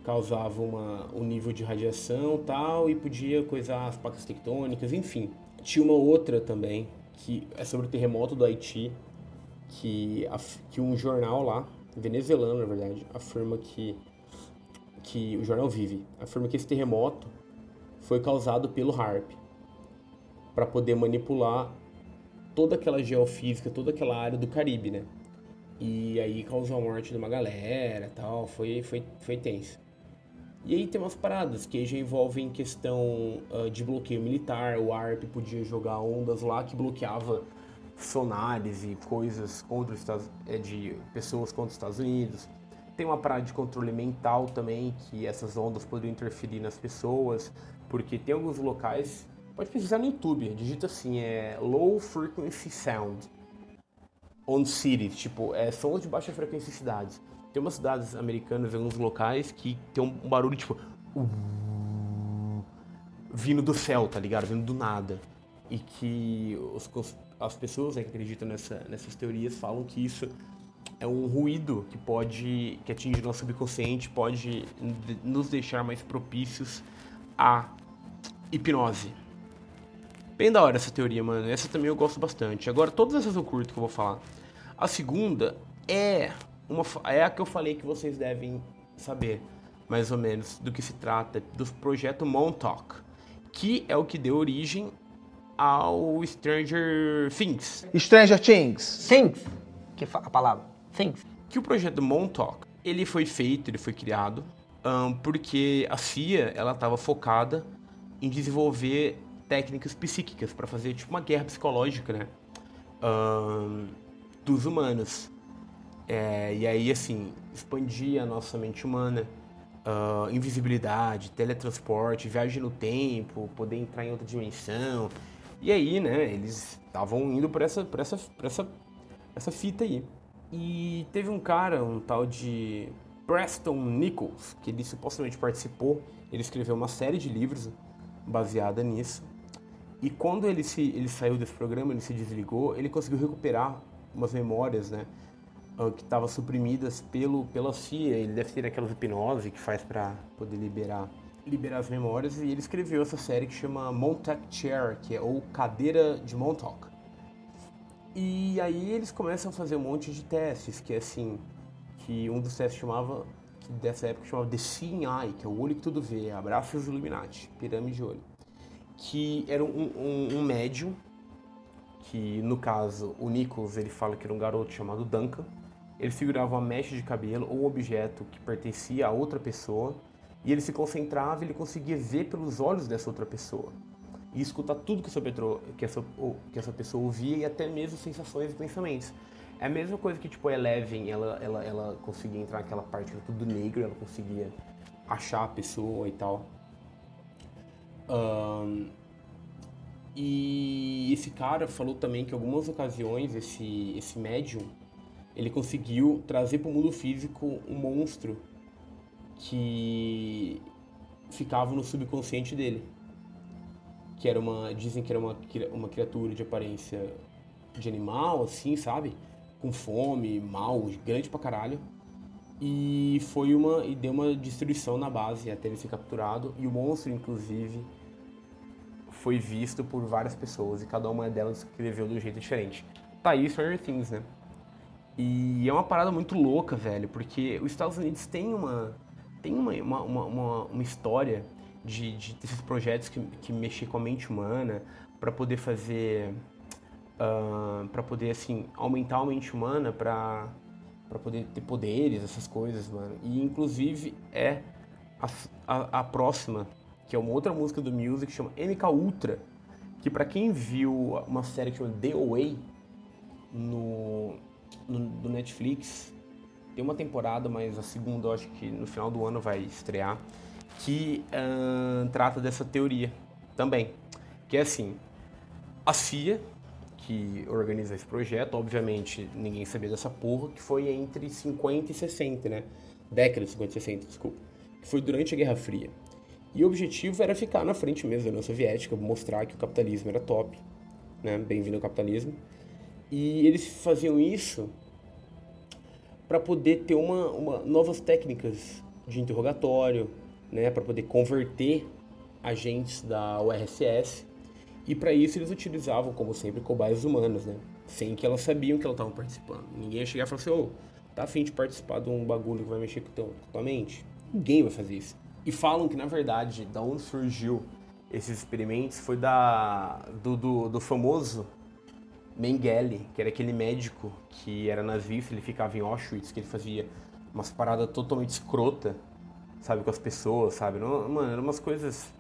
causava uma, um nível de radiação tal e podia coisar as placas tectônicas, enfim. Tinha uma outra também, que é sobre o terremoto do Haiti, que, que um jornal lá, venezuelano na verdade, afirma que, que o jornal Vive, afirma que esse terremoto foi causado pelo HARP para poder manipular toda aquela geofísica, toda aquela área do Caribe, né? E aí causou a morte de uma galera tal, foi, foi, foi tenso. E aí tem umas paradas que já envolvem questão uh, de bloqueio militar, o ARP podia jogar ondas lá que bloqueava sonares e coisas contra os Estados, é, de pessoas contra os Estados Unidos. Tem uma parada de controle mental também, que essas ondas poderiam interferir nas pessoas, porque tem alguns locais Pode pesquisar no YouTube, digita assim, é Low Frequency Sound on Cities, tipo, é sons de baixa frequência em cidades. Tem umas cidades americanas, alguns locais, que tem um barulho tipo. vindo do céu, tá ligado? Vindo do nada. E que os, as pessoas né, que acreditam nessa, nessas teorias falam que isso é um ruído que pode. que atinge nosso subconsciente, pode nos deixar mais propícios à hipnose. Bem da hora essa teoria, mano. Essa também eu gosto bastante. Agora, todas essas eu curto que eu vou falar. A segunda é uma é a que eu falei que vocês devem saber, mais ou menos, do que se trata do projeto Montauk, que é o que deu origem ao Stranger Things. Stranger Things. Things. Que a palavra. Things. Que o projeto Montauk, ele foi feito, ele foi criado um, porque a CIA, ela estava focada em desenvolver técnicas psíquicas para fazer tipo uma guerra psicológica, né? Um, dos humanos. É, e aí, assim, expandir a nossa mente humana, uh, invisibilidade, teletransporte, viagem no tempo, poder entrar em outra dimensão. E aí, né, eles estavam indo por essa, por essa, por essa, essa fita aí. E teve um cara, um tal de Preston Nichols, que ele supostamente participou, ele escreveu uma série de livros baseada nisso. E quando ele, se, ele saiu desse programa, ele se desligou, ele conseguiu recuperar umas memórias, né? Ah, que estavam suprimidas pelo, pela CIA. Ele deve ter aquelas hipnose que faz para poder liberar, liberar as memórias. E ele escreveu essa série que chama Montauk Chair, que é ou Cadeira de Montauk. E aí eles começam a fazer um monte de testes, que é assim, que um dos testes chamava dessa época chamava The Seeing Eye, que é o olho que tudo vê, abraços Illuminati, pirâmide de olho. Que era um, um, um médium, que no caso o Nichols ele fala que era um garoto chamado Duncan. Ele segurava uma mecha de cabelo ou um objeto que pertencia a outra pessoa e ele se concentrava ele conseguia ver pelos olhos dessa outra pessoa e escutar tudo que essa, que essa, que essa pessoa ouvia e até mesmo sensações e pensamentos. É a mesma coisa que, tipo, a Eleven, ela, ela, ela conseguia entrar naquela parte que tudo negro, ela conseguia achar a pessoa e tal. Um, e esse cara falou também que em algumas ocasiões, esse, esse médium, ele conseguiu trazer para o mundo físico um monstro que ficava no subconsciente dele que era uma. Dizem que era uma, uma criatura de aparência de animal, assim, sabe? Com fome, mal, grande pra caralho. E foi uma. E deu uma destruição na base até ele ser capturado. E o monstro, inclusive, foi visto por várias pessoas e cada uma delas escreveu de um jeito diferente. Tá aí Stranger Things, né? E é uma parada muito louca, velho, porque os Estados Unidos tem uma. Tem uma, uma, uma, uma história de, de desses projetos que, que mexer com a mente humana para poder fazer uh, ah, para poder assim aumentar a mente humana para para poder ter poderes essas coisas mano. E inclusive é a, a, a, próxima que é uma outra música do Music chama MK Ultra que para quem viu uma série que chama The Away no, no do Netflix tem uma temporada mas a segunda acho que no final do ano vai estrear que uh, trata dessa teoria também. Que é assim, a CIA, que organiza esse projeto, obviamente ninguém sabia dessa porra, que foi entre 50 e 60, né? Década de 50 e 60, desculpa. Que foi durante a Guerra Fria. E o objetivo era ficar na frente mesmo da União Soviética, mostrar que o capitalismo era top, né? Bem-vindo ao capitalismo. E eles faziam isso para poder ter uma, uma, novas técnicas de interrogatório, né, para poder converter agentes da URSS. E para isso eles utilizavam, como sempre, cobaias humanas, né? Sem que elas sabiam que elas estavam participando. Ninguém ia chegar e falar assim, ô, tá afim de participar de um bagulho que vai mexer com, teu, com tua mente? Ninguém vai fazer isso. E falam que, na verdade, da onde surgiu esses experimentos foi da do, do, do famoso Mengele, que era aquele médico que era nazista, ele ficava em Auschwitz, que ele fazia umas paradas totalmente escrota sabe, com as pessoas, sabe? Não, mano, eram umas coisas.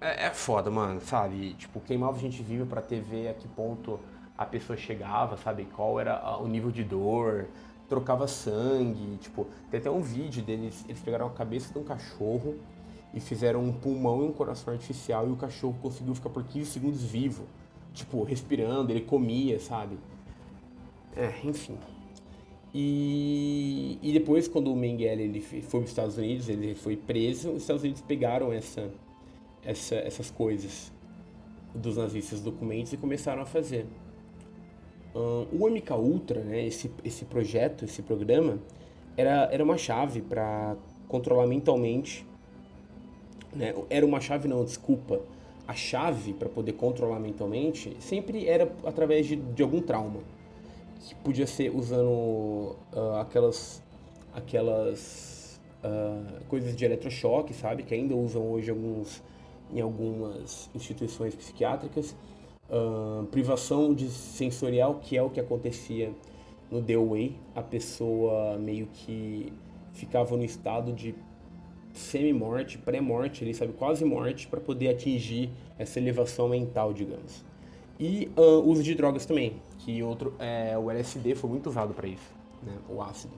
É, é foda, mano, sabe? Tipo, queimava a gente viva pra TV a que ponto a pessoa chegava, sabe? Qual era o nível de dor, trocava sangue, tipo, tem até um vídeo deles, eles pegaram a cabeça de um cachorro e fizeram um pulmão e um coração artificial e o cachorro conseguiu ficar por 15 segundos vivo, tipo, respirando, ele comia, sabe? É, enfim. E, e depois, quando o Mengele ele foi para os Estados Unidos, ele foi preso, os Estados Unidos pegaram essa, essa, essas coisas dos nazistas, documentos, e começaram a fazer. Um, o MK Ultra, né, esse, esse projeto, esse programa, era, era uma chave para controlar mentalmente. Né? Era uma chave, não, desculpa. A chave para poder controlar mentalmente sempre era através de, de algum trauma. Que podia ser usando uh, aquelas aquelas uh, coisas de eletrochoque, sabe, que ainda usam hoje alguns em algumas instituições psiquiátricas, uh, privação de sensorial, que é o que acontecia no The Way, a pessoa meio que ficava no estado de semi-morte, pré-morte, ele sabe, quase morte, para poder atingir essa elevação mental, digamos. E uh, uso de drogas também, que outro, é, o LSD foi muito usado para isso, né, o ácido.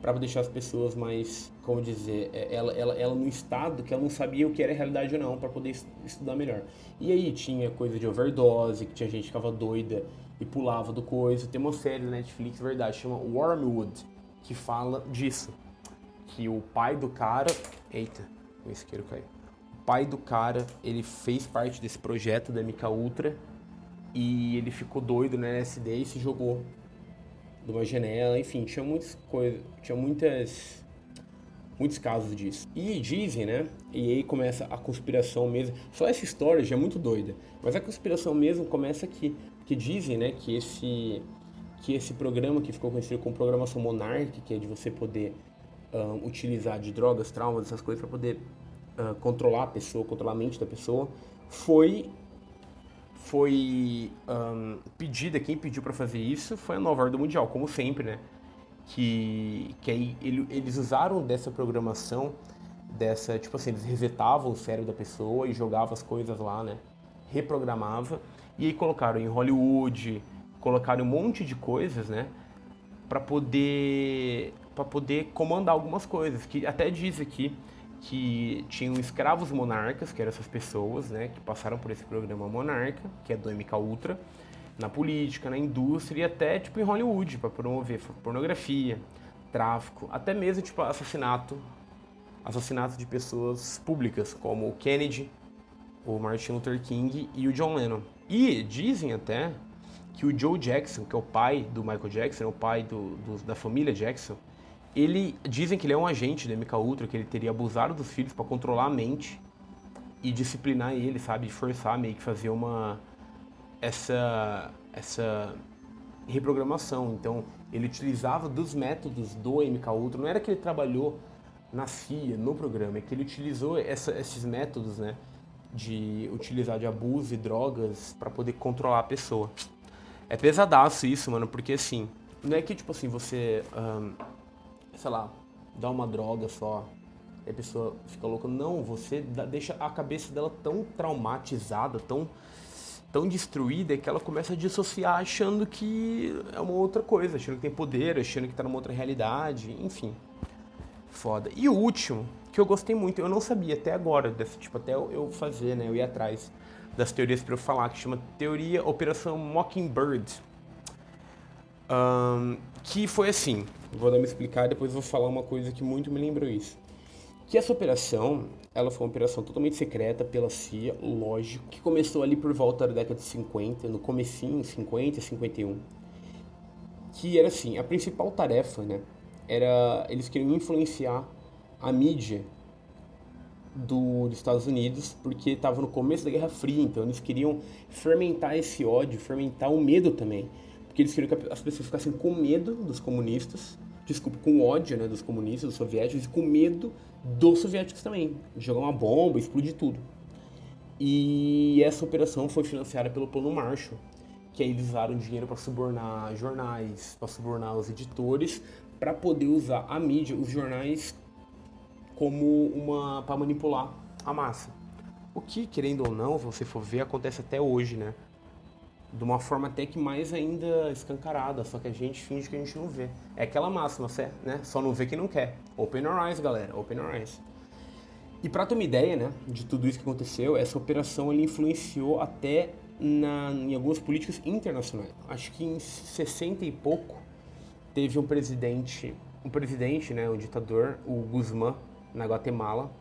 Para deixar as pessoas mais, como dizer, é, ela, ela, ela no estado que ela não sabia o que era realidade ou não, para poder estudar melhor. E aí tinha coisa de overdose, que tinha gente que ficava doida e pulava do coisa. Tem uma série na Netflix, verdade, chama Wormwood, que fala disso. Que o pai do cara. Eita, o isqueiro caiu. O pai do cara, ele fez parte desse projeto da MK Ultra e ele ficou doido na LSD e se jogou de uma janela, enfim, tinha muitas coisas, tinha muitas muitos casos disso. E dizem, né? E aí começa a conspiração mesmo. Só essa história já é muito doida, mas a conspiração mesmo começa aqui, que dizem, né, que esse que esse programa que ficou conhecido como programação Monarch, que é de você poder uh, utilizar de drogas, traumas, essas coisas para poder uh, controlar a pessoa, controlar a mente da pessoa, foi foi um, pedida, quem pediu para fazer isso foi a nova ordem mundial, como sempre, né? Que, que aí ele, eles usaram dessa programação, dessa, tipo assim, eles resetavam o cérebro da pessoa e jogavam as coisas lá, né? Reprogramava e aí colocaram em Hollywood, colocaram um monte de coisas, né? Para poder para poder comandar algumas coisas, que até diz aqui que tinham escravos monarcas, que eram essas pessoas, né, que passaram por esse programa Monarca, que é do MK Ultra, na política, na indústria e até tipo em Hollywood para promover pornografia, tráfico, até mesmo tipo assassinato, assassinato de pessoas públicas como o Kennedy, o Martin Luther King e o John Lennon. E dizem até que o Joe Jackson, que é o pai do Michael Jackson, é o pai do, do, da família Jackson, ele dizem que ele é um agente da MK Ultra, que ele teria abusado dos filhos para controlar a mente e disciplinar ele, sabe, forçar meio que fazer uma essa essa reprogramação. Então, ele utilizava dos métodos do MK Ultra, não era que ele trabalhou na CIA, no programa, é que ele utilizou essa, esses métodos, né, de utilizar de abuso e drogas para poder controlar a pessoa. É pesadaço isso, mano, porque assim, não é que tipo assim, você um, sei lá, dá uma droga só e a pessoa fica louca. Não, você deixa a cabeça dela tão traumatizada, tão, tão destruída que ela começa a dissociar achando que é uma outra coisa, achando que tem poder, achando que tá numa outra realidade, enfim. Foda. E o último, que eu gostei muito, eu não sabia até agora, desse, tipo, até eu fazer, né, eu ir atrás das teorias para eu falar, que chama Teoria Operação Mockingbird. Um, que foi assim, vou dar me explicar e depois vou falar uma coisa que muito me lembrou isso. Que essa operação, ela foi uma operação totalmente secreta pela CIA, lógico, que começou ali por volta da década de 50, no comecinho, 50 e 51. Que era assim, a principal tarefa, né, era eles queriam influenciar a mídia do, dos Estados Unidos, porque estava no começo da Guerra Fria, então eles queriam fermentar esse ódio, fermentar o medo também porque eles queriam que as pessoas ficassem com medo dos comunistas, desculpa, com ódio né, dos comunistas, dos soviéticos, e com medo dos soviéticos também, de jogar uma bomba, explodir tudo. E essa operação foi financiada pelo Plano Marshall, que aí eles usaram dinheiro para subornar jornais, para subornar os editores, para poder usar a mídia, os jornais, como uma para manipular a massa. O que, querendo ou não, se você for ver, acontece até hoje, né? De uma forma até que mais ainda escancarada, só que a gente finge que a gente não vê. É aquela máxima, né? Só não vê quem não quer. Open your eyes, galera, open your eyes. E para ter uma ideia, né, de tudo isso que aconteceu, essa operação ele influenciou até na, em algumas políticas internacionais. Acho que em 60 e pouco teve um presidente, um presidente, né, um ditador, o Guzmán, na Guatemala.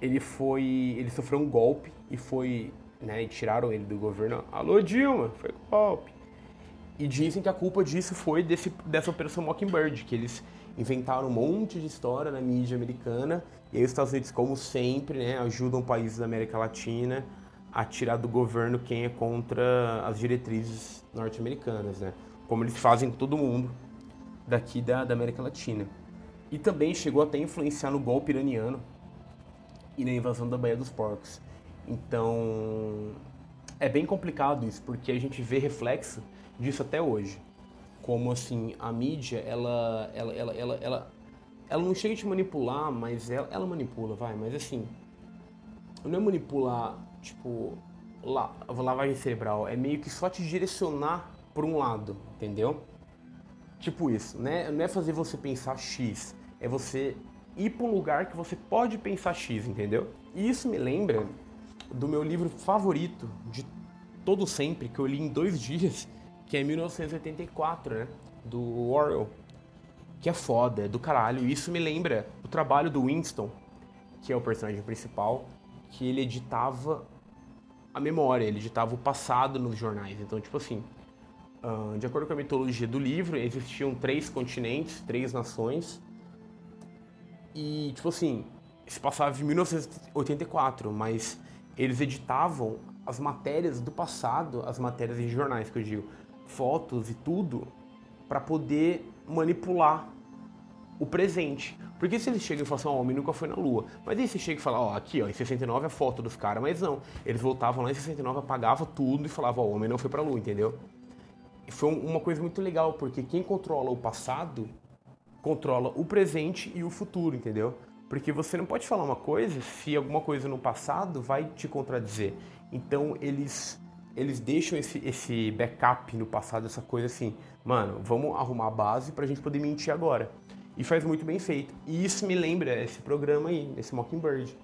Ele foi, ele sofreu um golpe e foi né, e tiraram ele do governo. Alô, Dilma, foi golpe. E dizem que a culpa disso foi desse, dessa operação Mockingbird, que eles inventaram um monte de história na mídia americana, e aí os Estados Unidos, como sempre, né, ajudam países da América Latina a tirar do governo quem é contra as diretrizes norte-americanas, né? Como eles fazem com todo mundo daqui da, da América Latina. E também chegou até a influenciar no golpe iraniano e na invasão da Baía dos Porcos. Então, é bem complicado isso, porque a gente vê reflexo disso até hoje. Como assim, a mídia, ela ela ela ela, ela, não chega a te manipular, mas ela, ela manipula, vai, mas assim, não é manipular, tipo, la, lavagem cerebral, é meio que só te direcionar por um lado, entendeu? Tipo isso, né? Não é fazer você pensar X, é você ir para um lugar que você pode pensar X, entendeu? E isso me lembra do meu livro favorito de todo sempre, que eu li em dois (laughs) dias, que é 1984, né? Do Orwell. Que é foda, é do caralho. E isso me lembra o trabalho do Winston, que é o personagem principal, que ele editava a memória, ele editava o passado nos jornais. Então, tipo assim, de acordo com a mitologia do livro, existiam três continentes, três nações. E, tipo assim, se passava em 1984, mas eles editavam as matérias do passado, as matérias em jornais, que eu digo, fotos e tudo, para poder manipular o presente. Porque se eles chegam e falam assim, ó, o homem nunca foi na Lua. Mas aí você chega e fala, ó, aqui, ó, em 69 a foto dos caras. Mas não, eles voltavam lá em 69, apagavam tudo e falavam, ó, o homem não foi pra Lua, entendeu? E foi uma coisa muito legal, porque quem controla o passado, controla o presente e o futuro, entendeu? Porque você não pode falar uma coisa se alguma coisa no passado vai te contradizer. Então eles eles deixam esse, esse backup no passado, essa coisa assim, mano, vamos arrumar a base pra gente poder mentir agora. E faz muito bem feito. E isso me lembra esse programa aí, esse Mockingbird.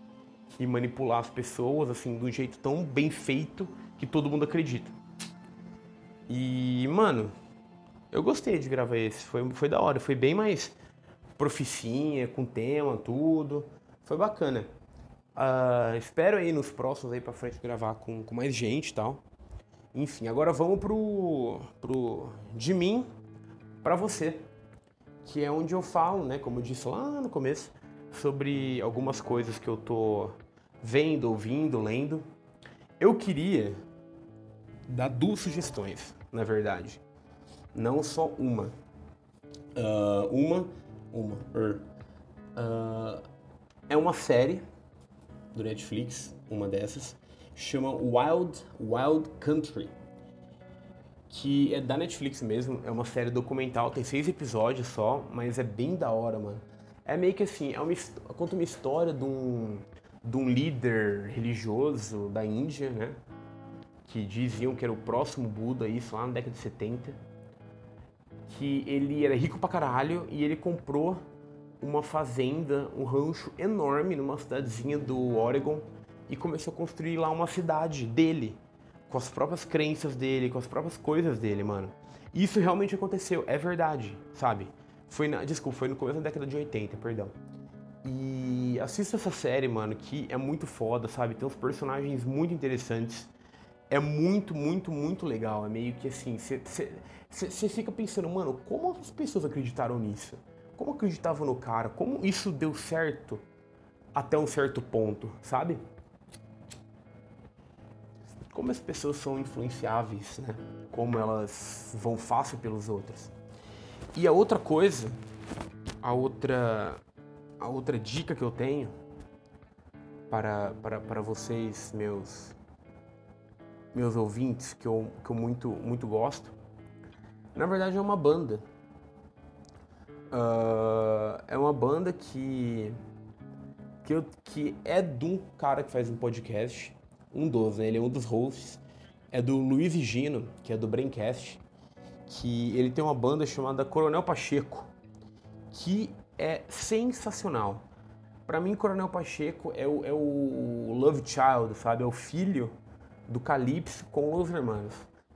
E manipular as pessoas, assim, de um jeito tão bem feito que todo mundo acredita. E, mano, eu gostei de gravar esse. Foi, foi da hora. Foi bem mais proficinha, com tema, tudo. Foi bacana. Uh, espero aí nos próximos aí pra frente gravar com, com mais gente e tal. Enfim, agora vamos pro, pro de mim para você que é onde eu falo, né, como eu disse lá no começo, sobre algumas coisas que eu tô vendo, ouvindo, lendo. Eu queria dar duas sugestões, na verdade. Não só uma. Uh, uma, uma, er. Uh, é uma série do Netflix, uma dessas, chama Wild Wild Country que é da Netflix mesmo, é uma série documental, tem seis episódios só, mas é bem da hora, mano. É meio que assim, é uma, conta uma história de um, de um líder religioso da Índia, né? Que diziam que era o próximo Buda, isso lá na década de 70. Que ele era rico pra caralho e ele comprou uma fazenda, um rancho enorme numa cidadezinha do Oregon e começou a construir lá uma cidade dele com as próprias crenças dele, com as próprias coisas dele, mano. Isso realmente aconteceu, é verdade, sabe? Foi na, desculpa, foi no começo da década de 80, perdão. E assista essa série, mano, que é muito foda, sabe? Tem uns personagens muito interessantes. É muito, muito, muito legal. É meio que assim, você fica pensando, mano, como as pessoas acreditaram nisso? Como acreditavam no cara? Como isso deu certo até um certo ponto, sabe? como as pessoas são influenciáveis, né? Como elas vão fácil pelos outros. E a outra coisa, a outra, a outra dica que eu tenho para, para, para vocês, meus, meus ouvintes, que eu, que eu muito, muito gosto, na verdade é uma banda. Uh, é uma banda que, que, eu, que é um cara que faz um podcast um dos, né? Ele é um dos hosts. É do Luiz Gino, que é do Braincast, que ele tem uma banda chamada Coronel Pacheco, que é sensacional. Para mim, Coronel Pacheco é o, é o Love Child, sabe? É o filho do Calypso com Los Hermanos.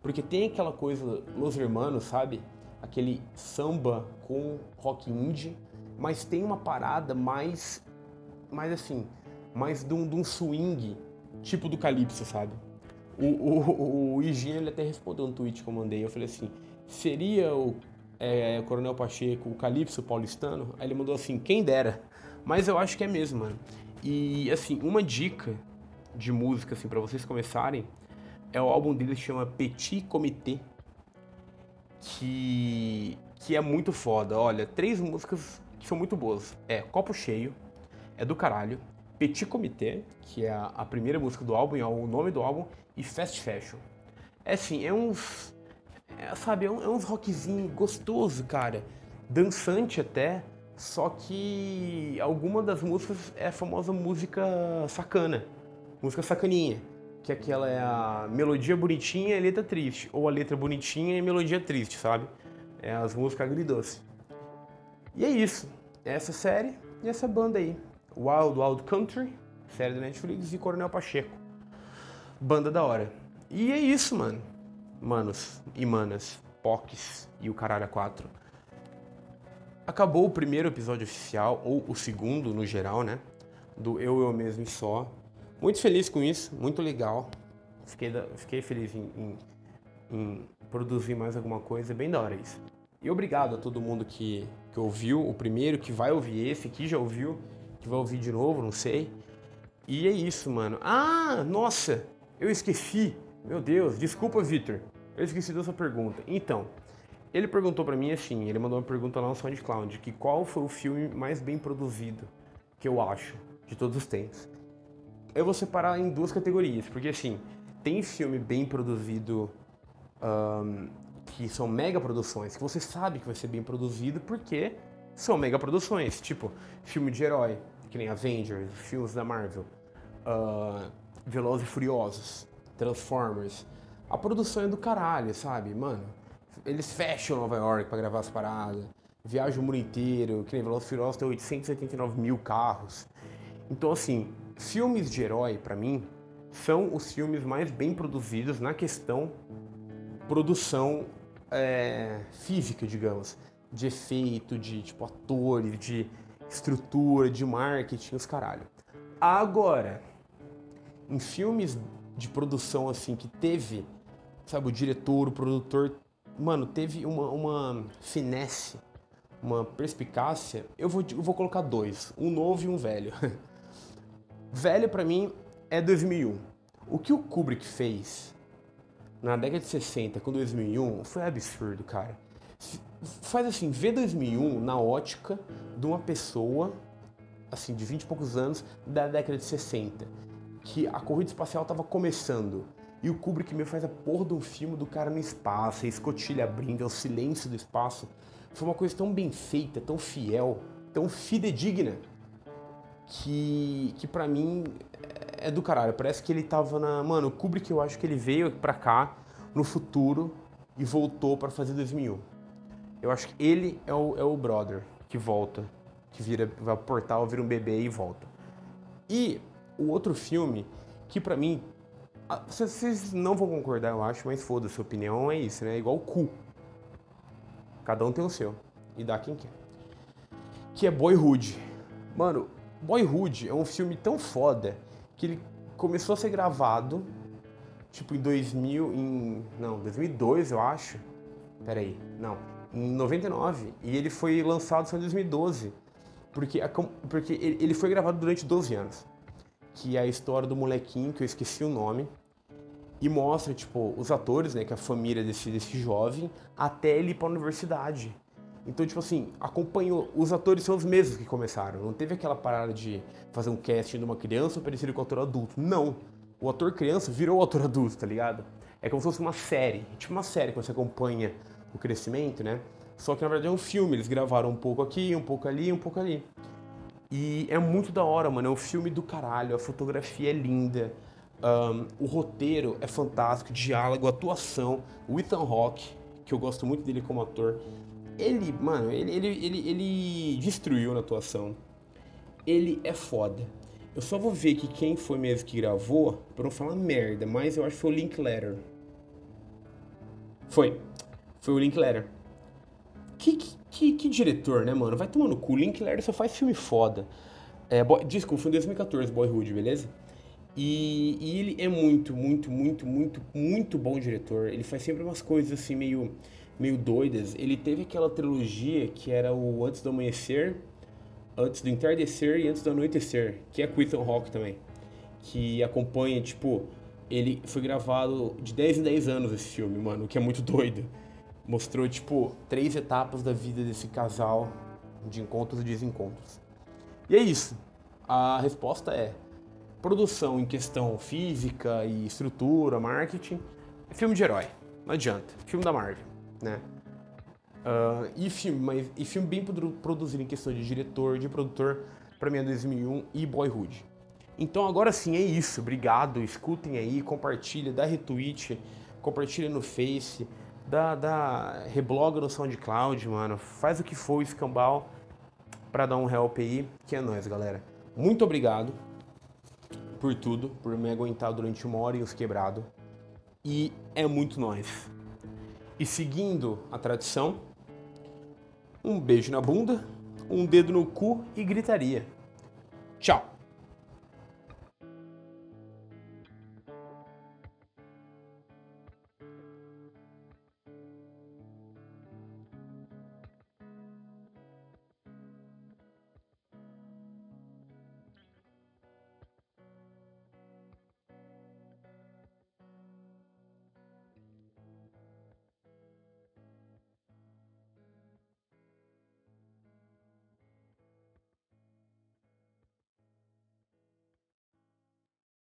Porque tem aquela coisa, Los Hermanos, sabe? Aquele samba com rock indie, mas tem uma parada mais, mais assim, mais de um, de um swing tipo do Calypso, sabe? O, o, o ele até respondeu um tweet que eu mandei. Eu falei assim: seria o é, Coronel Pacheco o Calypso paulistano? Aí ele mandou assim: quem dera. Mas eu acho que é mesmo, mano. E assim, uma dica de música, assim, para vocês começarem, é o álbum dele que chama Petit Comité. Que, que é muito foda. Olha, três músicas que são muito boas. É Copo Cheio, é do caralho. Petit Comité, que é a, primeira música do álbum, é o nome do álbum, e Fast Fashion. É assim, é uns. É, sabe, é, um, é uns rockzinho gostoso, cara. Dançante até, só que alguma das músicas é a famosa música sacana, música sacaninha, que aquela é a melodia bonitinha e a letra triste, ou a letra bonitinha e a melodia triste, sabe? É as músicas agridoce. E é isso, é essa série e essa banda aí. Wild Wild Country, série da Netflix, e Coronel Pacheco. Banda da hora. E é isso, mano. Manos e manas, POCs e o Caralho 4. Acabou o primeiro episódio oficial, ou o segundo no geral, né? Do Eu, Eu Mesmo e Só. Muito feliz com isso, muito legal. Fiquei, fiquei feliz em, em, em produzir mais alguma coisa, bem da hora isso. E obrigado a todo mundo que, que ouviu o primeiro, que vai ouvir esse, que já ouviu que vai ouvir de novo, não sei. E é isso, mano. Ah, nossa, eu esqueci. Meu Deus, desculpa, Victor. Eu esqueci da sua pergunta. Então, Ele perguntou pra mim assim, ele mandou uma pergunta lá no SoundCloud, que qual foi o filme mais bem produzido que eu acho de todos os tempos. Eu vou separar em duas categorias, porque assim, tem filme bem produzido um, que são mega produções, que você sabe que vai ser bem produzido porque são mega produções, tipo filme de herói, que nem Avengers, filmes da Marvel, uh, Velozes e Furiosos, Transformers. A produção é do caralho, sabe? Mano, eles fecham Nova York para gravar as paradas, viajam o mundo inteiro, que nem Velozes e Furiosos tem 889 mil carros. Então, assim, filmes de herói, para mim, são os filmes mais bem produzidos na questão produção é, física, digamos, de efeito, de tipo atores, de estrutura, de marketing, os caralho. Agora, em filmes de produção assim que teve, sabe, o diretor, o produtor, mano, teve uma, uma finesse, uma perspicácia, eu vou, eu vou colocar dois, um novo e um velho. (laughs) velho para mim é 2001. O que o Kubrick fez na década de 60 com 2001 foi absurdo, cara. Faz assim, vê 2001 na ótica de uma pessoa, assim, de 20 e poucos anos, da década de 60, que a corrida espacial estava começando. E o Kubrick me faz a porra de um filme do cara no espaço, a escotilha abrindo, é o silêncio do espaço. Foi uma coisa tão bem feita, tão fiel, tão fidedigna, que, que para mim é do caralho. Parece que ele tava na. Mano, o Kubrick eu acho que ele veio pra cá no futuro e voltou para fazer 2001. Eu acho que ele é o, é o brother que volta, que vira, vai pro portal, vira um bebê e volta. E o outro filme, que para mim, vocês não vão concordar, eu acho, mas foda, sua opinião é isso, né? É igual o cu. Cada um tem o seu. E dá quem quer. Que é Boyhood. Mano, Boyhood é um filme tão foda que ele começou a ser gravado tipo em 2000, em não, 2002 eu acho. Pera aí, não, em 99 e ele foi lançado só em 2012, porque porque ele foi gravado durante 12 anos, que é a história do molequinho que eu esqueci o nome e mostra tipo os atores, né, que é a família desse desse jovem até ele ir para a universidade. Então, tipo assim, acompanhou. Os atores são os mesmos que começaram. Não teve aquela parada de fazer um casting de uma criança parecido com o ator adulto. Não. O ator criança virou o ator adulto, tá ligado? É como se fosse uma série. Tipo uma série que você acompanha o crescimento, né? Só que na verdade é um filme. Eles gravaram um pouco aqui, um pouco ali, um pouco ali. E é muito da hora, mano. É um filme do caralho. A fotografia é linda. Um, o roteiro é fantástico. Diálogo, atuação. O Ethan Hawke, que eu gosto muito dele como ator ele, mano, ele, ele, ele, ele destruiu na atuação. Ele é foda. Eu só vou ver que quem foi mesmo que gravou, pra não falar merda, mas eu acho que foi o Linklater. Foi. Foi o Linklater. Que, que, que, diretor, né, mano? Vai tomando cu. O Linklater só faz filme foda. É, boy, desculpa, foi em 2014, Boyhood, beleza? E, e, ele é muito, muito, muito, muito, muito bom diretor. Ele faz sempre umas coisas assim meio meio doidas. Ele teve aquela trilogia que era o Antes do Amanhecer, Antes do Entardecer e Antes do Anoitecer, que é com Ethan Hawke também. Que acompanha, tipo, ele foi gravado de 10 em 10 anos esse filme, mano, o que é muito doido. Mostrou, tipo, três etapas da vida desse casal, de encontros e desencontros. E é isso. A resposta é produção em questão física e estrutura, marketing, filme de herói. Não adianta. Filme da Marvel né? Uh, e filme, mas e filme bem produzido em questão de diretor, de produtor, para mim é 2001 e Boyhood. Então agora sim é isso, obrigado, escutem aí, compartilha, dá retweet, compartilha no Face, dá, dá rebloga no SoundCloud, mano, faz o que for, escambau, para dar um help aí, que é nóis, galera. Muito obrigado por tudo, por me aguentar durante uma hora e os quebrado. E é muito nóis. E seguindo a tradição, um beijo na bunda, um dedo no cu e gritaria. Tchau!